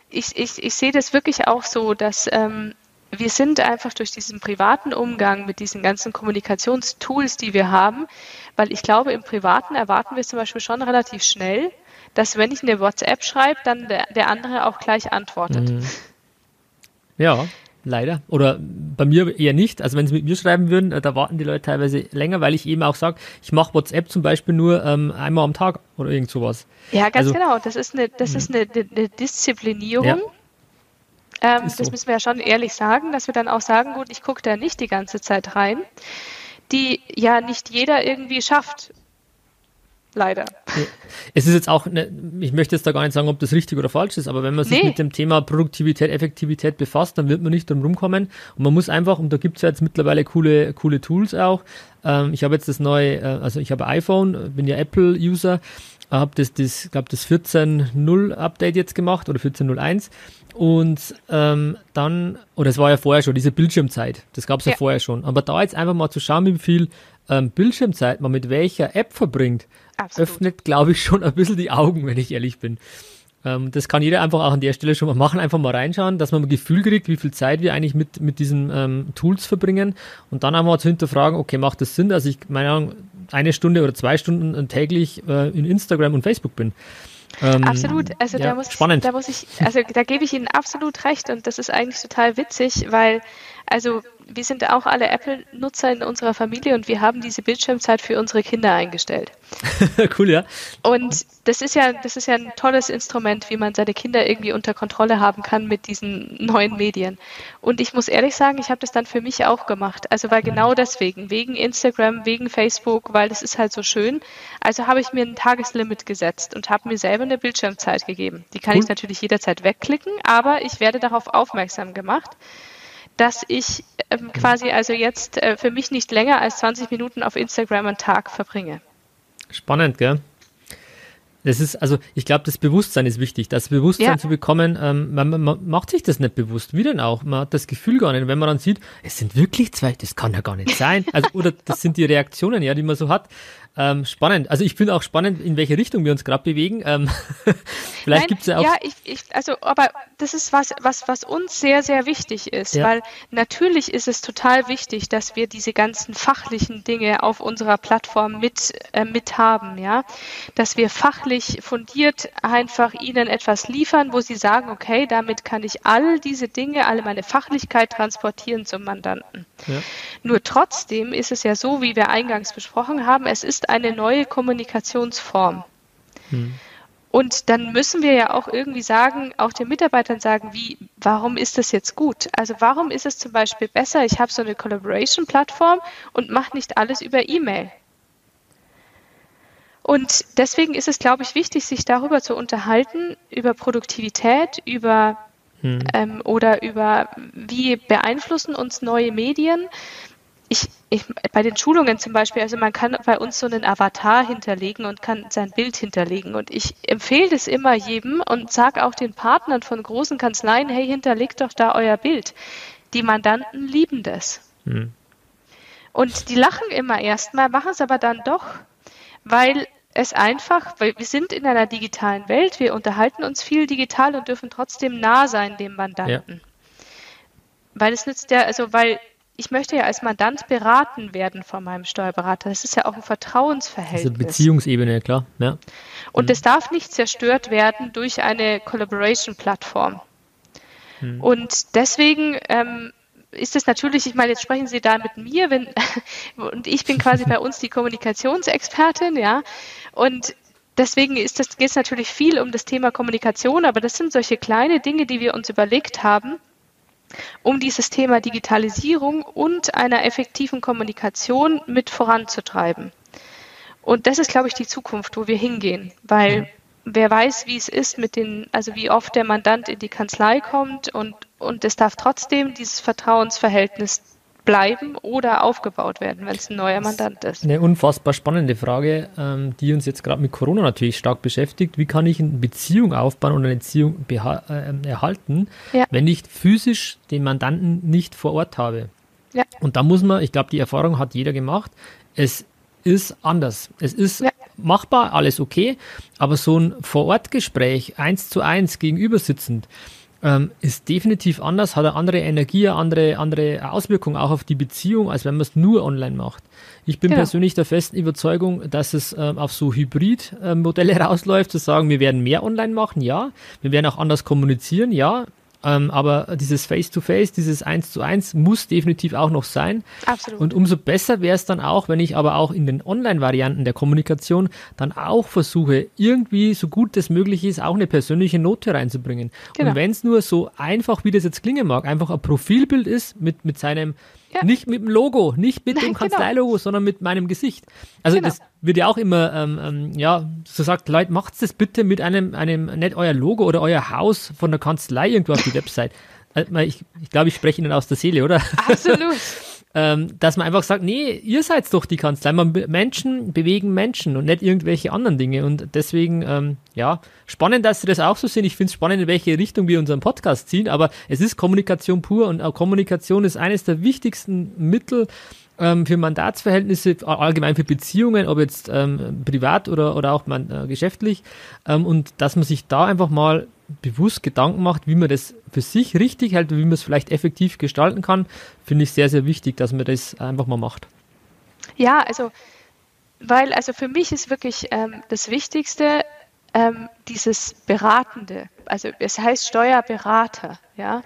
[SPEAKER 2] ich, ich, ich sehe das wirklich auch so, dass ähm, wir sind einfach durch diesen privaten Umgang mit diesen ganzen Kommunikationstools, die wir haben, weil ich glaube, im Privaten erwarten wir zum Beispiel schon relativ schnell, dass wenn ich eine WhatsApp schreibe, dann der, der andere auch gleich antwortet. Mhm.
[SPEAKER 1] Ja, leider. Oder bei mir eher nicht. Also wenn sie mit mir schreiben würden, äh, da warten die Leute teilweise länger, weil ich eben auch sage, ich mache WhatsApp zum Beispiel nur ähm, einmal am Tag oder irgend sowas.
[SPEAKER 2] Ja, ganz also, genau. Das ist eine, das ist eine, eine Disziplinierung. Ja ähm, das so. müssen wir ja schon ehrlich sagen, dass wir dann auch sagen, gut, ich gucke da nicht die ganze Zeit rein, die ja nicht jeder irgendwie schafft. Leider.
[SPEAKER 1] Es ist jetzt auch, ne, ich möchte jetzt da gar nicht sagen, ob das richtig oder falsch ist, aber wenn man sich nee. mit dem Thema Produktivität, Effektivität befasst, dann wird man nicht drum rumkommen. Und man muss einfach, und da gibt es ja jetzt mittlerweile coole, coole Tools auch. Ähm, ich habe jetzt das neue, äh, also ich habe iPhone, bin ja Apple-User, habe das, das glaube das 14.0 Update jetzt gemacht oder 14.01 und ähm, dann, oder es war ja vorher schon, diese Bildschirmzeit, das gab es ja. ja. vorher schon. Aber da jetzt einfach mal zu schauen, wie viel ähm, Bildschirmzeit man mit welcher App verbringt, Absolut. öffnet, glaube ich, schon ein bisschen die Augen, wenn ich ehrlich bin. Ähm, das kann jeder einfach auch an der Stelle schon mal machen, einfach mal reinschauen, dass man ein Gefühl kriegt, wie viel Zeit wir eigentlich mit, mit diesen ähm, Tools verbringen und dann einmal zu hinterfragen, okay, macht das Sinn, dass ich, meine Ahnung, eine Stunde oder zwei Stunden täglich äh, in Instagram und Facebook bin?
[SPEAKER 2] Ähm, absolut. Also ja, da muss spannend. da muss ich, also da gebe ich Ihnen absolut recht und das ist eigentlich total witzig, weil also wir sind auch alle Apple-Nutzer in unserer Familie und wir haben diese Bildschirmzeit für unsere Kinder eingestellt. [LAUGHS]
[SPEAKER 1] cool, ja.
[SPEAKER 2] Und das ist ja, das ist ja ein tolles Instrument, wie man seine Kinder irgendwie unter Kontrolle haben kann mit diesen neuen Medien. Und ich muss ehrlich sagen, ich habe das dann für mich auch gemacht. Also weil genau deswegen, wegen Instagram, wegen Facebook, weil das ist halt so schön. Also habe ich mir ein Tageslimit gesetzt und habe mir selber eine Bildschirmzeit gegeben. Die kann cool. ich natürlich jederzeit wegklicken, aber ich werde darauf aufmerksam gemacht dass ich ähm, quasi also jetzt äh, für mich nicht länger als 20 Minuten auf Instagram am Tag verbringe.
[SPEAKER 1] Spannend, gell? Das ist, also ich glaube, das Bewusstsein ist wichtig, das Bewusstsein ja. zu bekommen. Ähm, man, man, macht sich das nicht bewusst. Wie denn auch? Man hat das Gefühl gar nicht. Wenn man dann sieht, es sind wirklich zwei, das kann ja gar nicht sein. Also, oder das sind die Reaktionen, ja, die man so hat. Ähm, spannend. Also ich finde auch spannend, in welche Richtung wir uns gerade bewegen. Ähm, [LAUGHS] vielleicht gibt es ja auch.
[SPEAKER 2] Ja, ich, ich, also, aber das ist was, was, was uns sehr, sehr wichtig ist, ja. weil natürlich ist es total wichtig, dass wir diese ganzen fachlichen Dinge auf unserer Plattform mit, äh, mit haben, ja. Dass wir fachlich fundiert einfach ihnen etwas liefern, wo sie sagen, okay, damit kann ich all diese Dinge, alle meine Fachlichkeit transportieren zum Mandanten. Ja. Nur trotzdem ist es ja so, wie wir eingangs besprochen haben, es ist eine neue Kommunikationsform. Hm. Und dann müssen wir ja auch irgendwie sagen, auch den Mitarbeitern sagen, wie, warum ist das jetzt gut? Also warum ist es zum Beispiel besser, ich habe so eine Collaboration-Plattform und mache nicht alles über E-Mail? Und deswegen ist es, glaube ich, wichtig, sich darüber zu unterhalten, über Produktivität, über hm. ähm, oder über wie beeinflussen uns neue Medien ich, ich, bei den Schulungen zum Beispiel, also man kann bei uns so einen Avatar hinterlegen und kann sein Bild hinterlegen. Und ich empfehle das immer jedem und sage auch den Partnern von großen Kanzleien, hey, hinterlegt doch da euer Bild. Die Mandanten lieben das. Mhm. Und die lachen immer erstmal, machen es aber dann doch, weil es einfach, weil wir sind in einer digitalen Welt, wir unterhalten uns viel digital und dürfen trotzdem nah sein dem Mandanten. Ja. Weil es nützt ja, also weil ich möchte ja als Mandant beraten werden von meinem Steuerberater. Das ist ja auch ein Vertrauensverhältnis.
[SPEAKER 1] Also Beziehungsebene, klar. Ja.
[SPEAKER 2] Und mhm. das darf nicht zerstört werden durch eine Collaboration-Plattform. Mhm. Und deswegen ähm, ist es natürlich, ich meine, jetzt sprechen Sie da mit mir, wenn, [LAUGHS] und ich bin quasi bei uns die Kommunikationsexpertin, ja. Und deswegen geht es natürlich viel um das Thema Kommunikation, aber das sind solche kleine Dinge, die wir uns überlegt haben, um dieses Thema Digitalisierung und einer effektiven Kommunikation mit voranzutreiben. Und das ist, glaube ich, die Zukunft, wo wir hingehen, weil wer weiß, wie es ist mit den, also wie oft der Mandant in die Kanzlei kommt und, und es darf trotzdem dieses Vertrauensverhältnis bleiben oder aufgebaut werden, wenn es ein neuer Mandant ist?
[SPEAKER 1] Eine unfassbar spannende Frage, ähm, die uns jetzt gerade mit Corona natürlich stark beschäftigt. Wie kann ich eine Beziehung aufbauen und eine Beziehung äh, erhalten, ja. wenn ich physisch den Mandanten nicht vor Ort habe? Ja. Und da muss man, ich glaube, die Erfahrung hat jeder gemacht, es ist anders. Es ist ja. machbar, alles okay, aber so ein Vor-Ort-Gespräch, eins zu eins gegenüber sitzend, ähm, ist definitiv anders, hat eine andere Energie, eine andere, andere Auswirkung auch auf die Beziehung, als wenn man es nur online macht. Ich bin ja. persönlich der festen Überzeugung, dass es ähm, auf so Hybrid-Modelle äh, [LAUGHS] rausläuft, zu sagen, wir werden mehr online machen, ja. Wir werden auch anders kommunizieren, ja. Ähm, aber dieses Face-to-Face, -face, dieses Eins zu eins muss definitiv auch noch sein. Absolut. Und umso besser wäre es dann auch, wenn ich aber auch in den Online-Varianten der Kommunikation dann auch versuche, irgendwie so gut es möglich ist, auch eine persönliche Note reinzubringen. Genau. Und wenn es nur so einfach, wie das jetzt klingen mag, einfach ein Profilbild ist mit, mit seinem ja. Nicht mit dem Logo, nicht mit Nein, dem genau. Kanzleilogo, genau. sondern mit meinem Gesicht. Also genau. das wird ja auch immer, ähm, ähm, ja, so sagt, Leute, macht das bitte mit einem, einem, nicht euer Logo oder euer Haus von der Kanzlei irgendwo auf die [LAUGHS] Website. Äh, ich, ich glaube, ich spreche Ihnen aus der Seele, oder?
[SPEAKER 2] Absolut. [LAUGHS]
[SPEAKER 1] ähm, dass man einfach sagt, nee, ihr seid doch die Kanzlei. Man, Menschen bewegen Menschen und nicht irgendwelche anderen Dinge. Und deswegen, ähm, ja, spannend, dass Sie das auch so sehen. Ich finde es spannend, in welche Richtung wir unseren Podcast ziehen. Aber es ist Kommunikation pur und auch Kommunikation ist eines der wichtigsten Mittel, ähm, für Mandatsverhältnisse, allgemein für Beziehungen, ob jetzt ähm, privat oder, oder auch man, äh, geschäftlich, ähm, und dass man sich da einfach mal bewusst Gedanken macht, wie man das für sich richtig hält wie man es vielleicht effektiv gestalten kann, finde ich sehr, sehr wichtig, dass man das einfach mal macht.
[SPEAKER 2] Ja, also, weil, also für mich ist wirklich ähm, das Wichtigste, ähm, dieses Beratende. Also es heißt Steuerberater, ja.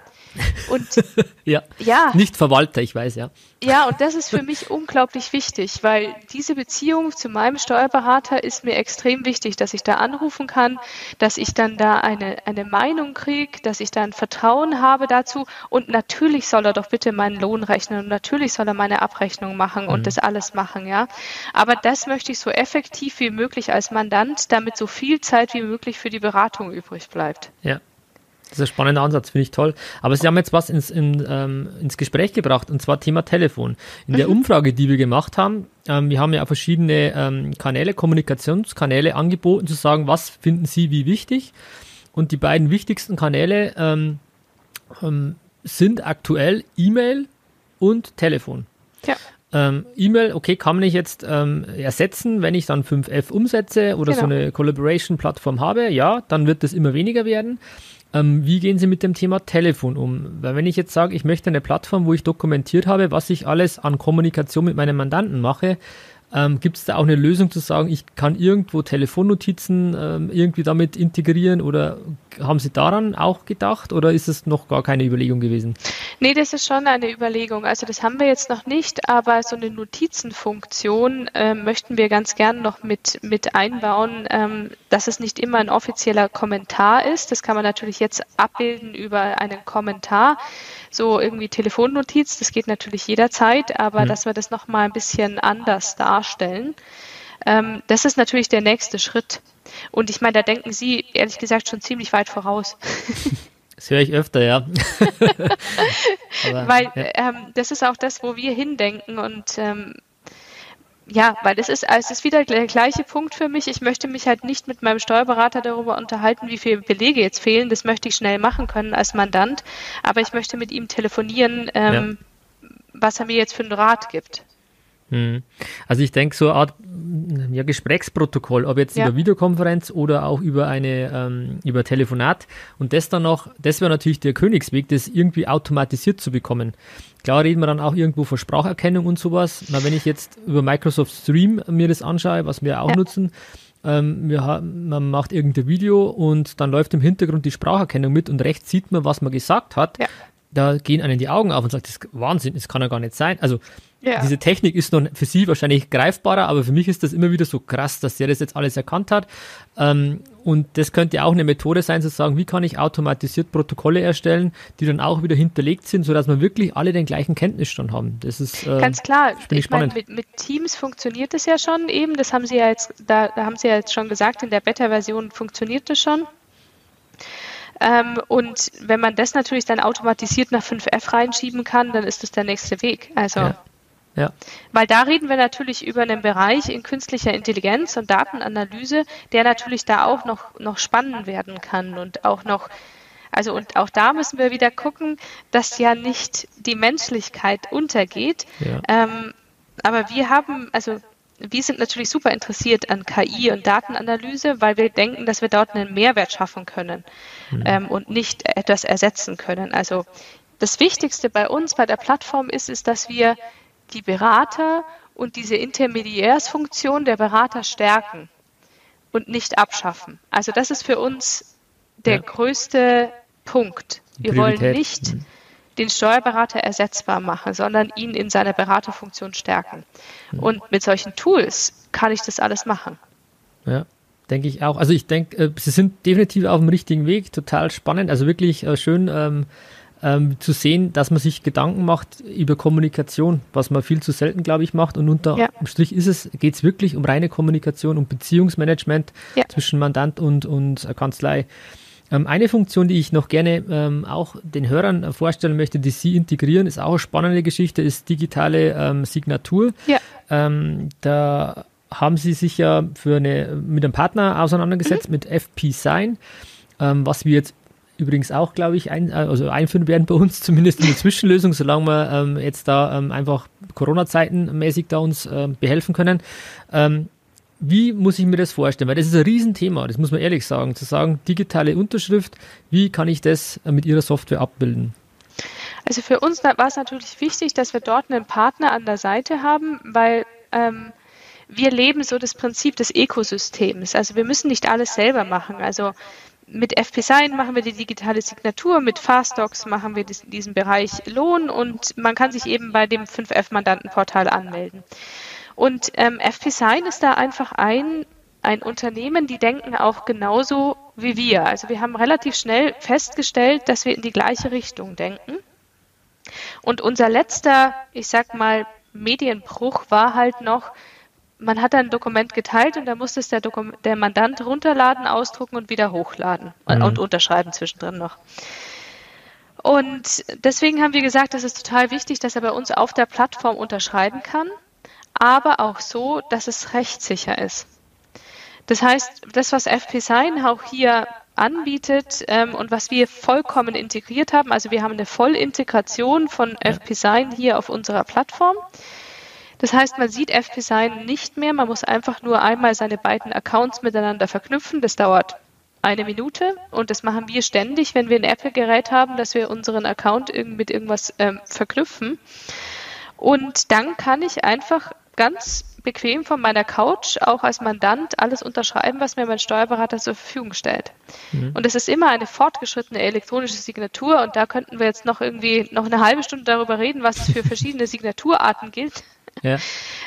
[SPEAKER 1] Und [LAUGHS] ja, ja, nicht Verwalter, ich weiß, ja.
[SPEAKER 2] Ja, und das ist für mich unglaublich wichtig, weil diese Beziehung zu meinem Steuerberater ist mir extrem wichtig, dass ich da anrufen kann, dass ich dann da eine, eine Meinung kriege, dass ich da ein Vertrauen habe dazu. Und natürlich soll er doch bitte meinen Lohn rechnen und natürlich soll er meine Abrechnung machen und mhm. das alles machen, ja. Aber das möchte ich so effektiv wie möglich als Mandant, damit so viel Zeit wie möglich für die Beratung übrig bleibt.
[SPEAKER 1] Ja. Das ist ein spannender Ansatz, finde ich toll. Aber Sie haben jetzt was ins, in, ähm, ins Gespräch gebracht, und zwar Thema Telefon. In mhm. der Umfrage, die wir gemacht haben, ähm, wir haben ja verschiedene ähm, Kanäle, Kommunikationskanäle angeboten, zu sagen, was finden Sie wie wichtig. Und die beiden wichtigsten Kanäle ähm, ähm, sind aktuell E-Mail und Telefon. Ja. Ähm, E-Mail, okay, kann man nicht jetzt ähm, ersetzen, wenn ich dann 5F umsetze oder genau. so eine Collaboration-Plattform habe. Ja, dann wird das immer weniger werden. Ähm, wie gehen Sie mit dem Thema Telefon um? Weil wenn ich jetzt sage, ich möchte eine Plattform, wo ich dokumentiert habe, was ich alles an Kommunikation mit meinem Mandanten mache, ähm, Gibt es da auch eine Lösung zu sagen, ich kann irgendwo Telefonnotizen ähm, irgendwie damit integrieren oder haben Sie daran auch gedacht oder ist es noch gar keine Überlegung gewesen?
[SPEAKER 2] Nee, das ist schon eine Überlegung. Also das haben wir jetzt noch nicht, aber so eine Notizenfunktion äh, möchten wir ganz gern noch mit, mit einbauen, ähm, dass es nicht immer ein offizieller Kommentar ist. Das kann man natürlich jetzt abbilden über einen Kommentar so irgendwie Telefonnotiz, das geht natürlich jederzeit, aber mhm. dass wir das nochmal ein bisschen anders darstellen. Ähm, das ist natürlich der nächste Schritt. Und ich meine, da denken Sie ehrlich gesagt schon ziemlich weit voraus. [LAUGHS]
[SPEAKER 1] Das höre ich öfter, ja. [LAUGHS]
[SPEAKER 2] Aber, Weil. Ähm, das ist auch das, wo wir hindenken und ähm, ja, weil es ist, es ist wieder der gleiche Punkt für mich. Ich möchte mich halt nicht mit meinem Steuerberater darüber unterhalten, wie viele Belege jetzt fehlen. Das möchte ich schnell machen können als Mandant. Aber ich möchte mit ihm telefonieren, ähm, ja. was er mir jetzt für einen Rat gibt.
[SPEAKER 1] Hm. Also ich denke, so eine Art ja, Gesprächsprotokoll, ob jetzt ja. über Videokonferenz oder auch über eine ähm, über Telefonat und das dann noch, das wäre natürlich der Königsweg, das irgendwie automatisiert zu bekommen. Klar reden wir dann auch irgendwo von Spracherkennung und sowas. Na, wenn ich jetzt über Microsoft Stream mir das anschaue, was wir auch ja. nutzen, ähm, wir haben, man macht irgendein Video und dann läuft im Hintergrund die Spracherkennung mit und rechts sieht man, was man gesagt hat. Ja da gehen einem die Augen auf und sagt, das ist Wahnsinn, das kann ja gar nicht sein. Also ja. diese Technik ist noch für Sie wahrscheinlich greifbarer, aber für mich ist das immer wieder so krass, dass der das jetzt alles erkannt hat. Ähm, und das könnte auch eine Methode sein, zu sagen, wie kann ich automatisiert Protokolle erstellen, die dann auch wieder hinterlegt sind, sodass wir wirklich alle den gleichen Kenntnisstand haben. Das ist
[SPEAKER 2] äh, ganz klar. Ich, ich meine, mit, mit, Teams funktioniert das ja schon eben. Das haben Sie ja jetzt, da, da haben Sie ja jetzt schon gesagt, in der Beta-Version funktioniert das schon. Ähm, und wenn man das natürlich dann automatisiert nach 5F reinschieben kann, dann ist das der nächste Weg. Also. Ja. Ja. Weil da reden wir natürlich über einen Bereich in künstlicher Intelligenz und Datenanalyse, der natürlich da auch noch, noch spannend werden kann und auch noch, also und auch da müssen wir wieder gucken, dass ja nicht die Menschlichkeit untergeht. Ja. Ähm, aber wir haben, also wir sind natürlich super interessiert an KI und Datenanalyse, weil wir denken, dass wir dort einen Mehrwert schaffen können mhm. ähm, und nicht etwas ersetzen können. Also das Wichtigste bei uns, bei der Plattform ist, ist, dass wir die Berater und diese Intermediärsfunktion der Berater stärken und nicht abschaffen. Also das ist für uns der ja. größte Punkt. Wir Priorität. wollen nicht mhm den Steuerberater ersetzbar machen, sondern ihn in seiner Beraterfunktion stärken. Mhm. Und mit solchen Tools kann ich das alles machen.
[SPEAKER 1] Ja, denke ich auch. Also ich denke, äh, sie sind definitiv auf dem richtigen Weg, total spannend. Also wirklich äh, schön ähm, ähm, zu sehen, dass man sich Gedanken macht über Kommunikation, was man viel zu selten, glaube ich, macht. Und unter ja. Strich ist es, geht es wirklich um reine Kommunikation, um Beziehungsmanagement ja. zwischen Mandant und, und Kanzlei. Ähm, eine Funktion, die ich noch gerne ähm, auch den Hörern äh, vorstellen möchte, die Sie integrieren, ist auch eine spannende Geschichte, ist digitale ähm, Signatur. Ja. Ähm, da haben Sie sich ja für eine, mit einem Partner auseinandergesetzt, mhm. mit FP Sign, ähm, was wir jetzt übrigens auch, glaube ich, ein, also einführen werden bei uns, [LAUGHS] zumindest in der Zwischenlösung, solange wir ähm, jetzt da ähm, einfach Corona-Zeiten mäßig da uns äh, behelfen können. Ähm, wie muss ich mir das vorstellen? Weil das ist ein Riesenthema, das muss man ehrlich sagen. Zu sagen, digitale Unterschrift, wie kann ich das mit Ihrer Software abbilden?
[SPEAKER 2] Also für uns war es natürlich wichtig, dass wir dort einen Partner an der Seite haben, weil ähm, wir leben so das Prinzip des Ökosystems. Also wir müssen nicht alles selber machen. Also mit FP-Sign machen wir die digitale Signatur, mit Fastdocs machen wir diesen Bereich Lohn und man kann sich eben bei dem 5F-Mandantenportal anmelden. Und ähm, FP Sign ist da einfach ein, ein Unternehmen, die denken auch genauso wie wir. Also wir haben relativ schnell festgestellt, dass wir in die gleiche Richtung denken. Und unser letzter, ich sag mal, Medienbruch war halt noch, man hat ein Dokument geteilt und da musste es der, Dokum der Mandant runterladen, ausdrucken und wieder hochladen mhm. und unterschreiben zwischendrin noch. Und deswegen haben wir gesagt, es ist total wichtig, dass er bei uns auf der Plattform unterschreiben kann aber auch so, dass es rechtssicher ist. Das heißt, das, was FP Sign auch hier anbietet ähm, und was wir vollkommen integriert haben, also wir haben eine Vollintegration von FP Sign hier auf unserer Plattform. Das heißt, man sieht FP Sign nicht mehr, man muss einfach nur einmal seine beiden Accounts miteinander verknüpfen. Das dauert eine Minute und das machen wir ständig, wenn wir ein Apple-Gerät haben, dass wir unseren Account mit irgendwas ähm, verknüpfen. Und dann kann ich einfach ganz bequem von meiner Couch auch als Mandant alles unterschreiben, was mir mein Steuerberater zur Verfügung stellt. Mhm. Und es ist immer eine fortgeschrittene elektronische Signatur und da könnten wir jetzt noch irgendwie noch eine halbe Stunde darüber reden, was es für verschiedene Signaturarten gilt. Ja.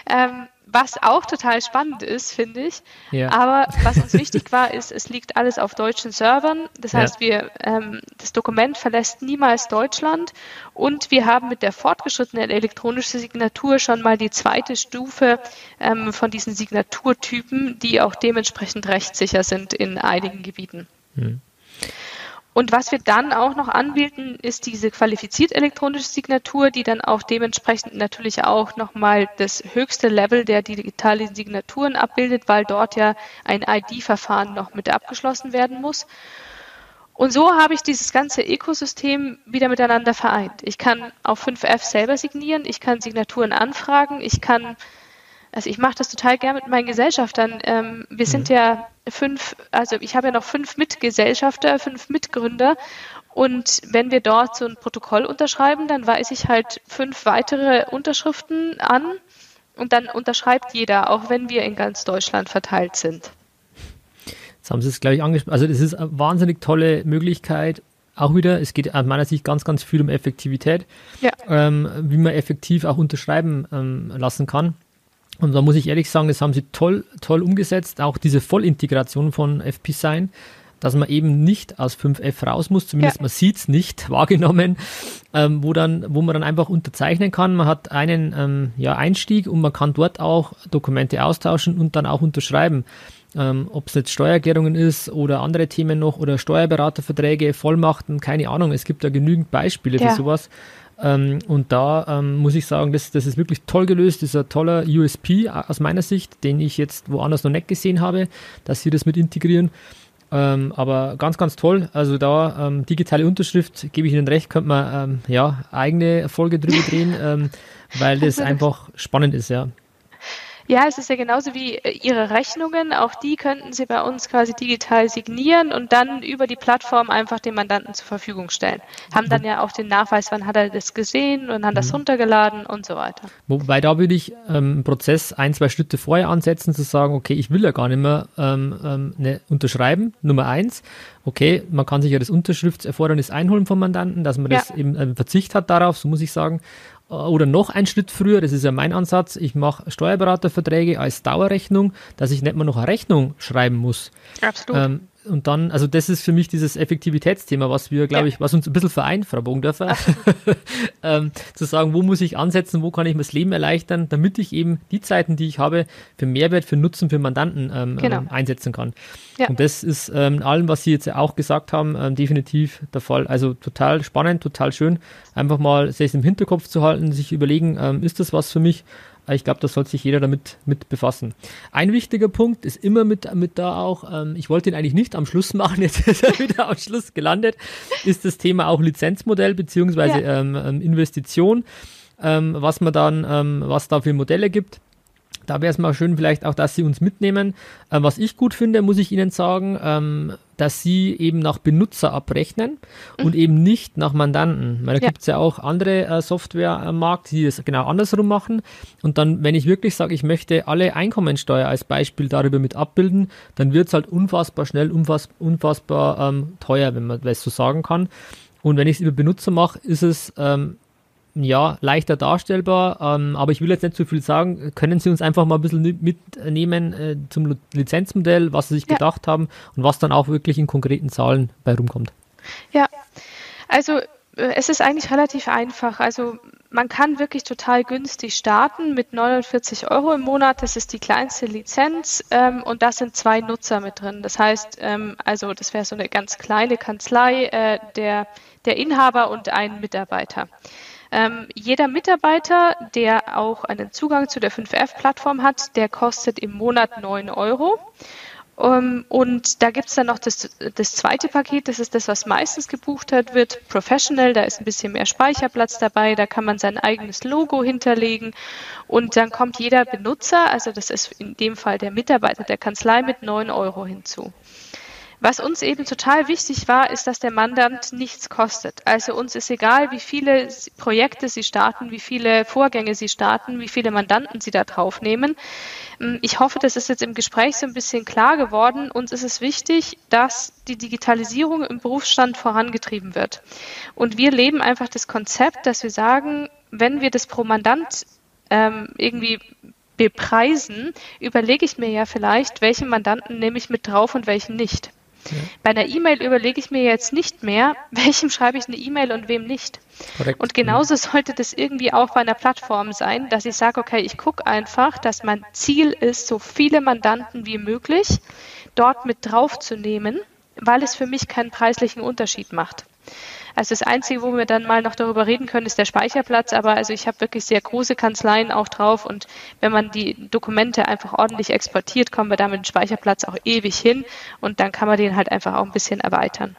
[SPEAKER 2] ähm, was auch total spannend ist, finde ich. Ja. Aber was uns wichtig war, ist, es liegt alles auf deutschen Servern. Das ja. heißt, wir, ähm, das Dokument verlässt niemals Deutschland und wir haben mit der fortgeschrittenen elektronischen Signatur schon mal die zweite Stufe ähm, von diesen Signaturtypen, die auch dementsprechend rechtssicher sind in einigen Gebieten. Hm. Und was wir dann auch noch anbieten, ist diese qualifiziert elektronische Signatur, die dann auch dementsprechend natürlich auch nochmal das höchste Level der digitalen Signaturen abbildet, weil dort ja ein ID-Verfahren noch mit abgeschlossen werden muss. Und so habe ich dieses ganze Ökosystem wieder miteinander vereint. Ich kann auf 5F selber signieren, ich kann Signaturen anfragen, ich kann also ich mache das total gern mit meinen Gesellschaftern. Ähm, wir mhm. sind ja fünf, also ich habe ja noch fünf Mitgesellschafter, fünf Mitgründer. Und wenn wir dort so ein Protokoll unterschreiben, dann weise ich halt fünf weitere Unterschriften an und dann unterschreibt jeder, auch wenn wir in ganz Deutschland verteilt sind.
[SPEAKER 1] Jetzt haben Sie es, glaube ich, angesprochen. Also das ist eine wahnsinnig tolle Möglichkeit, auch wieder, es geht aus meiner Sicht ganz, ganz viel um Effektivität, ja. ähm, wie man effektiv auch unterschreiben ähm, lassen kann. Und da muss ich ehrlich sagen, das haben sie toll, toll umgesetzt. Auch diese Vollintegration von FP-Sign, dass man eben nicht aus 5F raus muss, zumindest ja. man sieht es nicht [LAUGHS] wahrgenommen, ähm, wo, dann, wo man dann einfach unterzeichnen kann. Man hat einen ähm, ja, Einstieg und man kann dort auch Dokumente austauschen und dann auch unterschreiben. Ähm, Ob es jetzt Steuererklärungen ist oder andere Themen noch oder Steuerberaterverträge, Vollmachten, keine Ahnung. Es gibt da genügend Beispiele ja. für sowas. Ähm, und da ähm, muss ich sagen, das, das ist wirklich toll gelöst. Das ist ein toller USP aus meiner Sicht, den ich jetzt woanders noch nicht gesehen habe, dass sie das mit integrieren. Ähm, aber ganz, ganz toll. Also da ähm, digitale Unterschrift, gebe ich Ihnen recht, könnte man ähm, ja eigene Folge drüber drehen, [LAUGHS] ähm, weil das einfach spannend ist, ja.
[SPEAKER 2] Ja, es ist ja genauso wie äh, Ihre Rechnungen. Auch die könnten Sie bei uns quasi digital signieren und dann über die Plattform einfach dem Mandanten zur Verfügung stellen. Haben dann ja auch den Nachweis, wann hat er das gesehen und hat das mhm. runtergeladen und so weiter.
[SPEAKER 1] Wobei da würde ich ähm, einen Prozess ein, zwei Schritte vorher ansetzen, zu sagen, okay, ich will ja gar nicht mehr ähm, ähm, ne, unterschreiben, Nummer eins. Okay, man kann sich ja das Unterschriftserfordernis einholen vom Mandanten, dass man ja. das eben einen Verzicht hat darauf, so muss ich sagen. Oder noch einen Schritt früher, das ist ja mein Ansatz, ich mache Steuerberaterverträge als Dauerrechnung, dass ich nicht mehr noch eine Rechnung schreiben muss. Absolut. Ähm, und dann, also das ist für mich dieses Effektivitätsthema, was wir, glaube ich, was uns ein bisschen vereint, Frau Bogendörfer, [LAUGHS] ähm, zu sagen, wo muss ich ansetzen, wo kann ich mir das Leben erleichtern, damit ich eben die Zeiten, die ich habe, für Mehrwert, für Nutzen, für Mandanten ähm, genau. ähm, einsetzen kann. Ja. Und das ist ähm, allem, was Sie jetzt auch gesagt haben, ähm, definitiv der Fall. Also total spannend, total schön, einfach mal sich im Hinterkopf zu halten, sich überlegen, ähm, ist das was für mich? Ich glaube, da sollte sich jeder damit mit befassen. Ein wichtiger Punkt ist immer mit, mit da auch, ähm, ich wollte ihn eigentlich nicht am Schluss machen, [LAUGHS] jetzt ist er wieder am Schluss gelandet, ist das Thema auch Lizenzmodell beziehungsweise ja. ähm, ähm Investition, ähm, was man dann, ähm, was da für Modelle gibt. Da wäre es mal schön, vielleicht auch, dass Sie uns mitnehmen. Äh, was ich gut finde, muss ich Ihnen sagen, ähm, dass Sie eben nach Benutzer abrechnen mhm. und eben nicht nach Mandanten. Weil da ja. gibt es ja auch andere äh, Software am Markt, die das genau andersrum machen. Und dann, wenn ich wirklich sage, ich möchte alle Einkommensteuer als Beispiel darüber mit abbilden, dann wird es halt unfassbar schnell, unfass, unfassbar ähm, teuer, wenn man das so sagen kann. Und wenn ich es über Benutzer mache, ist es ähm, ja, leichter darstellbar, ähm, aber ich will jetzt nicht zu viel sagen. Können Sie uns einfach mal ein bisschen mitnehmen äh, zum Lizenzmodell, was Sie sich ja. gedacht haben und was dann auch wirklich in konkreten Zahlen bei rumkommt?
[SPEAKER 2] Ja, also äh, es ist eigentlich relativ einfach. Also man kann wirklich total günstig starten mit 49 Euro im Monat. Das ist die kleinste Lizenz ähm, und da sind zwei Nutzer mit drin. Das heißt, ähm, also das wäre so eine ganz kleine Kanzlei, äh, der, der Inhaber und ein Mitarbeiter. Ähm, jeder Mitarbeiter, der auch einen Zugang zu der 5F-Plattform hat, der kostet im Monat 9 Euro. Um, ähm, und da gibt es dann noch das, das zweite Paket, das ist das, was meistens gebucht hat, wird Professional, da ist ein bisschen mehr Speicherplatz dabei, da kann man sein eigenes Logo hinterlegen und dann kommt jeder Benutzer, also das ist in dem Fall der Mitarbeiter der Kanzlei mit 9 Euro hinzu. Was uns eben total wichtig war, ist, dass der Mandant nichts kostet. Also uns ist egal, wie viele Projekte Sie starten, wie viele Vorgänge Sie starten, wie viele Mandanten Sie da draufnehmen. Hm, ich hoffe, das ist jetzt im Gespräch so ein bisschen klar geworden. Uns ist es wichtig, dass die Digitalisierung im Berufsstand vorangetrieben wird. Und wir leben einfach das Konzept, dass wir sagen, wenn wir das pro Mandant ähm, irgendwie bepreisen, überlege ich mir ja vielleicht, welchen Mandanten nehme ich mit drauf und welchen nicht. Bei einer E-Mail überlege ich mir jetzt nicht mehr, [LAUGHS] welchem schreibe ich eine E-Mail und wem nicht. Korrekt. Und genauso sollte das irgendwie auch bei einer Plattform sein, dass ich sage, okay, ich gucke einfach, dass mein Ziel ist, so viele Mandanten wie möglich dort mit draufzunehmen, weil es für mich keinen preislichen Unterschied macht. Also das Einzige, wo wir dann mal noch darüber reden können, ist der Speicherplatz. Aber also ich habe wirklich sehr große Kanzleien auch drauf und wenn man die Dokumente einfach ordentlich exportiert, kommen wir damit den Speicherplatz auch ewig hin und dann kann man den halt einfach auch ein bisschen erweitern.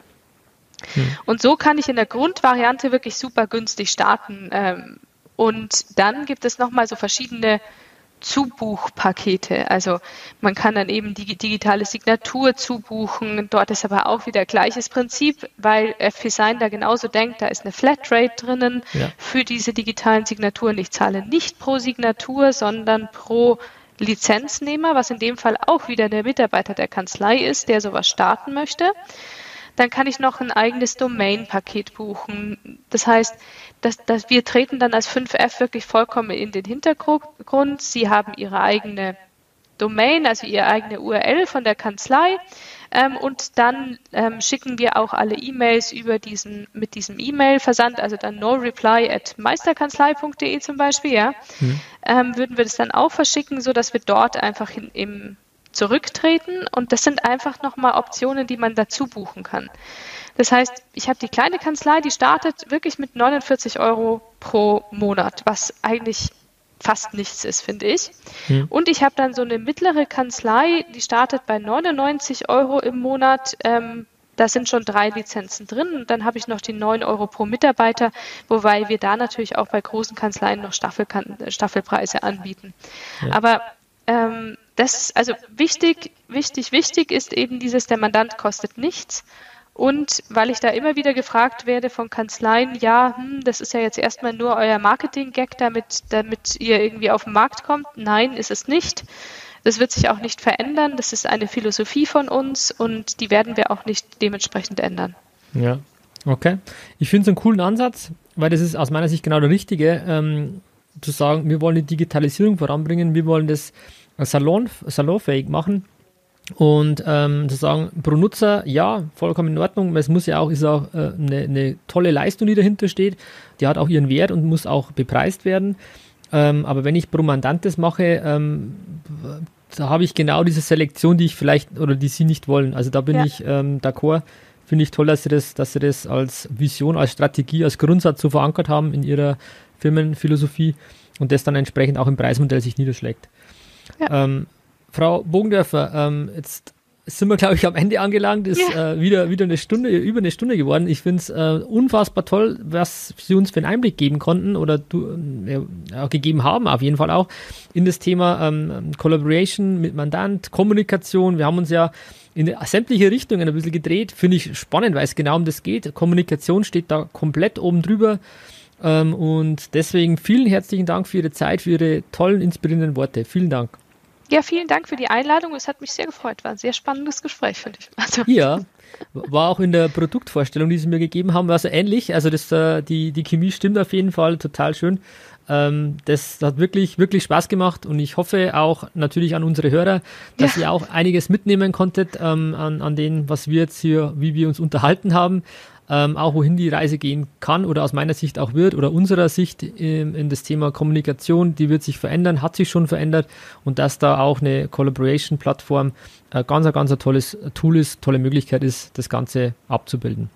[SPEAKER 2] Hm. Und so kann ich in der Grundvariante wirklich super günstig starten. Ähm, und dann gibt es nochmal so verschiedene Zubuchpakete. Also man kann dann eben die digitale Signatur zubuchen. Dort ist aber auch wieder gleiches Prinzip, weil FPSign da genauso denkt, da ist eine Flatrate drinnen ja. für diese digitalen Signaturen. Ich zahle nicht pro Signatur, sondern pro Lizenznehmer, was in dem Fall auch wieder der Mitarbeiter der Kanzlei ist, der sowas starten möchte. Dann kann ich noch ein eigenes Domain-Paket buchen. Das heißt, dass, dass wir treten dann als 5F wirklich vollkommen in den Hintergrund. Sie haben ihre eigene Domain, also ihre eigene URL von der Kanzlei. Ähm, und dann ähm, schicken wir auch alle E-Mails über diesen, mit diesem E-Mail-Versand, also dann no reply at meisterkanzlei.de zum Beispiel, ja, mhm. ähm, würden wir das dann auch verschicken, sodass wir dort einfach in, im zurücktreten. Und das sind einfach nochmal Optionen, die man dazu buchen kann. Das heißt, ich habe die kleine Kanzlei, die startet wirklich mit 49 Euro pro Monat, was eigentlich fast nichts ist, finde ich. Hm. Und ich habe dann so eine mittlere Kanzlei, die startet bei 99 Euro im Monat. Ähm, da sind schon drei Lizenzen drin und dann habe ich noch die 9 Euro pro Mitarbeiter, wobei wir da natürlich auch bei großen Kanzleien noch Staffelkan Staffelpreise anbieten. Ja. Aber ähm, das, also wichtig, wichtig, wichtig ist eben dieses, der Mandant kostet nichts und weil ich da immer wieder gefragt werde von Kanzleien, ja, hm, das ist ja jetzt erstmal nur euer Marketing-Gag, damit, damit ihr irgendwie auf den Markt kommt. Nein, ist es nicht. Das wird sich auch nicht verändern. Das ist eine Philosophie von uns und die werden wir auch nicht dementsprechend ändern.
[SPEAKER 1] Ja, okay. Ich finde es einen coolen Ansatz, weil das ist aus meiner Sicht genau der richtige, ähm, zu sagen, wir wollen die Digitalisierung voranbringen, wir wollen das salon, salonfähig machen und ähm, zu sagen, pro Nutzer, ja, vollkommen in Ordnung. Es muss ja auch, ist auch äh, eine, eine, tolle Leistung, die dahinter steht. Die hat auch ihren Wert und muss auch bepreist werden. Ähm, aber wenn ich pro Mandant das mache, ähm, da habe ich genau diese Selektion, die ich vielleicht oder die sie nicht wollen. Also da bin ja. ich ähm, d'accord. Finde ich toll, dass sie, das, dass sie das als Vision, als Strategie, als Grundsatz so verankert haben in ihrer Firmenphilosophie und das dann entsprechend auch im Preismodell sich niederschlägt. Ja. Ähm, Frau Bogendörfer, ähm, jetzt sind wir, glaube ich, am Ende angelangt. Ist ja. äh, wieder, wieder eine Stunde, über eine Stunde geworden. Ich finde es äh, unfassbar toll, was Sie uns für einen Einblick geben konnten oder du, äh, gegeben haben, auf jeden Fall auch, in das Thema ähm, Collaboration mit Mandant, Kommunikation. Wir haben uns ja in sämtliche Richtungen ein bisschen gedreht. Finde ich spannend, weil es genau um das geht. Kommunikation steht da komplett oben drüber. Ähm, und deswegen vielen herzlichen Dank für Ihre Zeit, für Ihre tollen, inspirierenden Worte. Vielen Dank.
[SPEAKER 2] Ja, vielen Dank für die Einladung. Es hat mich sehr gefreut. War ein sehr spannendes Gespräch, finde ich.
[SPEAKER 1] Also. Ja, war auch in der Produktvorstellung, die sie mir gegeben haben, war so ähnlich. Also das, äh, die, die Chemie stimmt auf jeden Fall total schön. Ähm, das hat wirklich, wirklich Spaß gemacht und ich hoffe auch natürlich an unsere Hörer, dass ja. ihr auch einiges mitnehmen konntet ähm, an, an dem, was wir jetzt hier, wie wir uns unterhalten haben ähm, auch wohin die Reise gehen kann oder aus meiner Sicht auch wird oder unserer Sicht in, in das Thema Kommunikation, die wird sich verändern, hat sich schon verändert und dass da auch eine Collaboration-Plattform äh, ganz, ganz ein tolles Tool ist, tolle Möglichkeit ist, das Ganze abzubilden.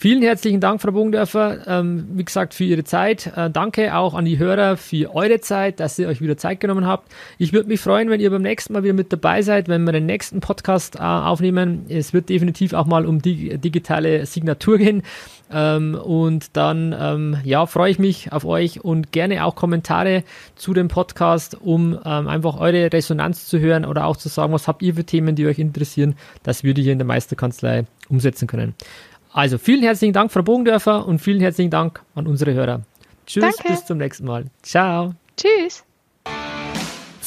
[SPEAKER 1] Vielen herzlichen Dank, Frau Bogendörfer, ähm, wie gesagt, für Ihre Zeit. Äh, danke auch an die Hörer für eure Zeit, dass ihr euch wieder Zeit genommen habt. Ich würde mich freuen, wenn ihr beim nächsten Mal wieder mit dabei seid, wenn wir den nächsten Podcast äh, aufnehmen. Es wird definitiv auch mal um die digitale Signatur gehen. Ähm, und dann, ähm, ja, freue ich mich auf euch und gerne auch Kommentare zu dem Podcast, um ähm, einfach eure Resonanz zu hören oder auch zu sagen, was habt ihr für Themen, die euch interessieren, dass wir die hier in der Meisterkanzlei umsetzen können. Also vielen herzlichen Dank, Frau Bogendörfer, und vielen herzlichen Dank an unsere Hörer. Tschüss, Danke. bis zum nächsten Mal. Ciao.
[SPEAKER 2] Tschüss.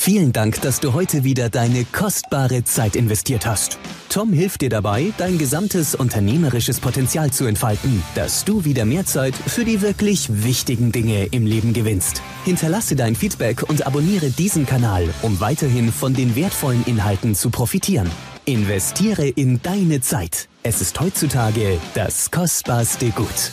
[SPEAKER 3] Vielen Dank, dass du heute wieder deine kostbare Zeit investiert hast. Tom hilft dir dabei, dein gesamtes unternehmerisches Potenzial zu entfalten, dass du wieder mehr Zeit für die wirklich wichtigen Dinge im Leben gewinnst. Hinterlasse dein Feedback und abonniere diesen Kanal, um weiterhin von den wertvollen Inhalten zu profitieren. Investiere in deine Zeit. Es ist heutzutage das kostbarste Gut.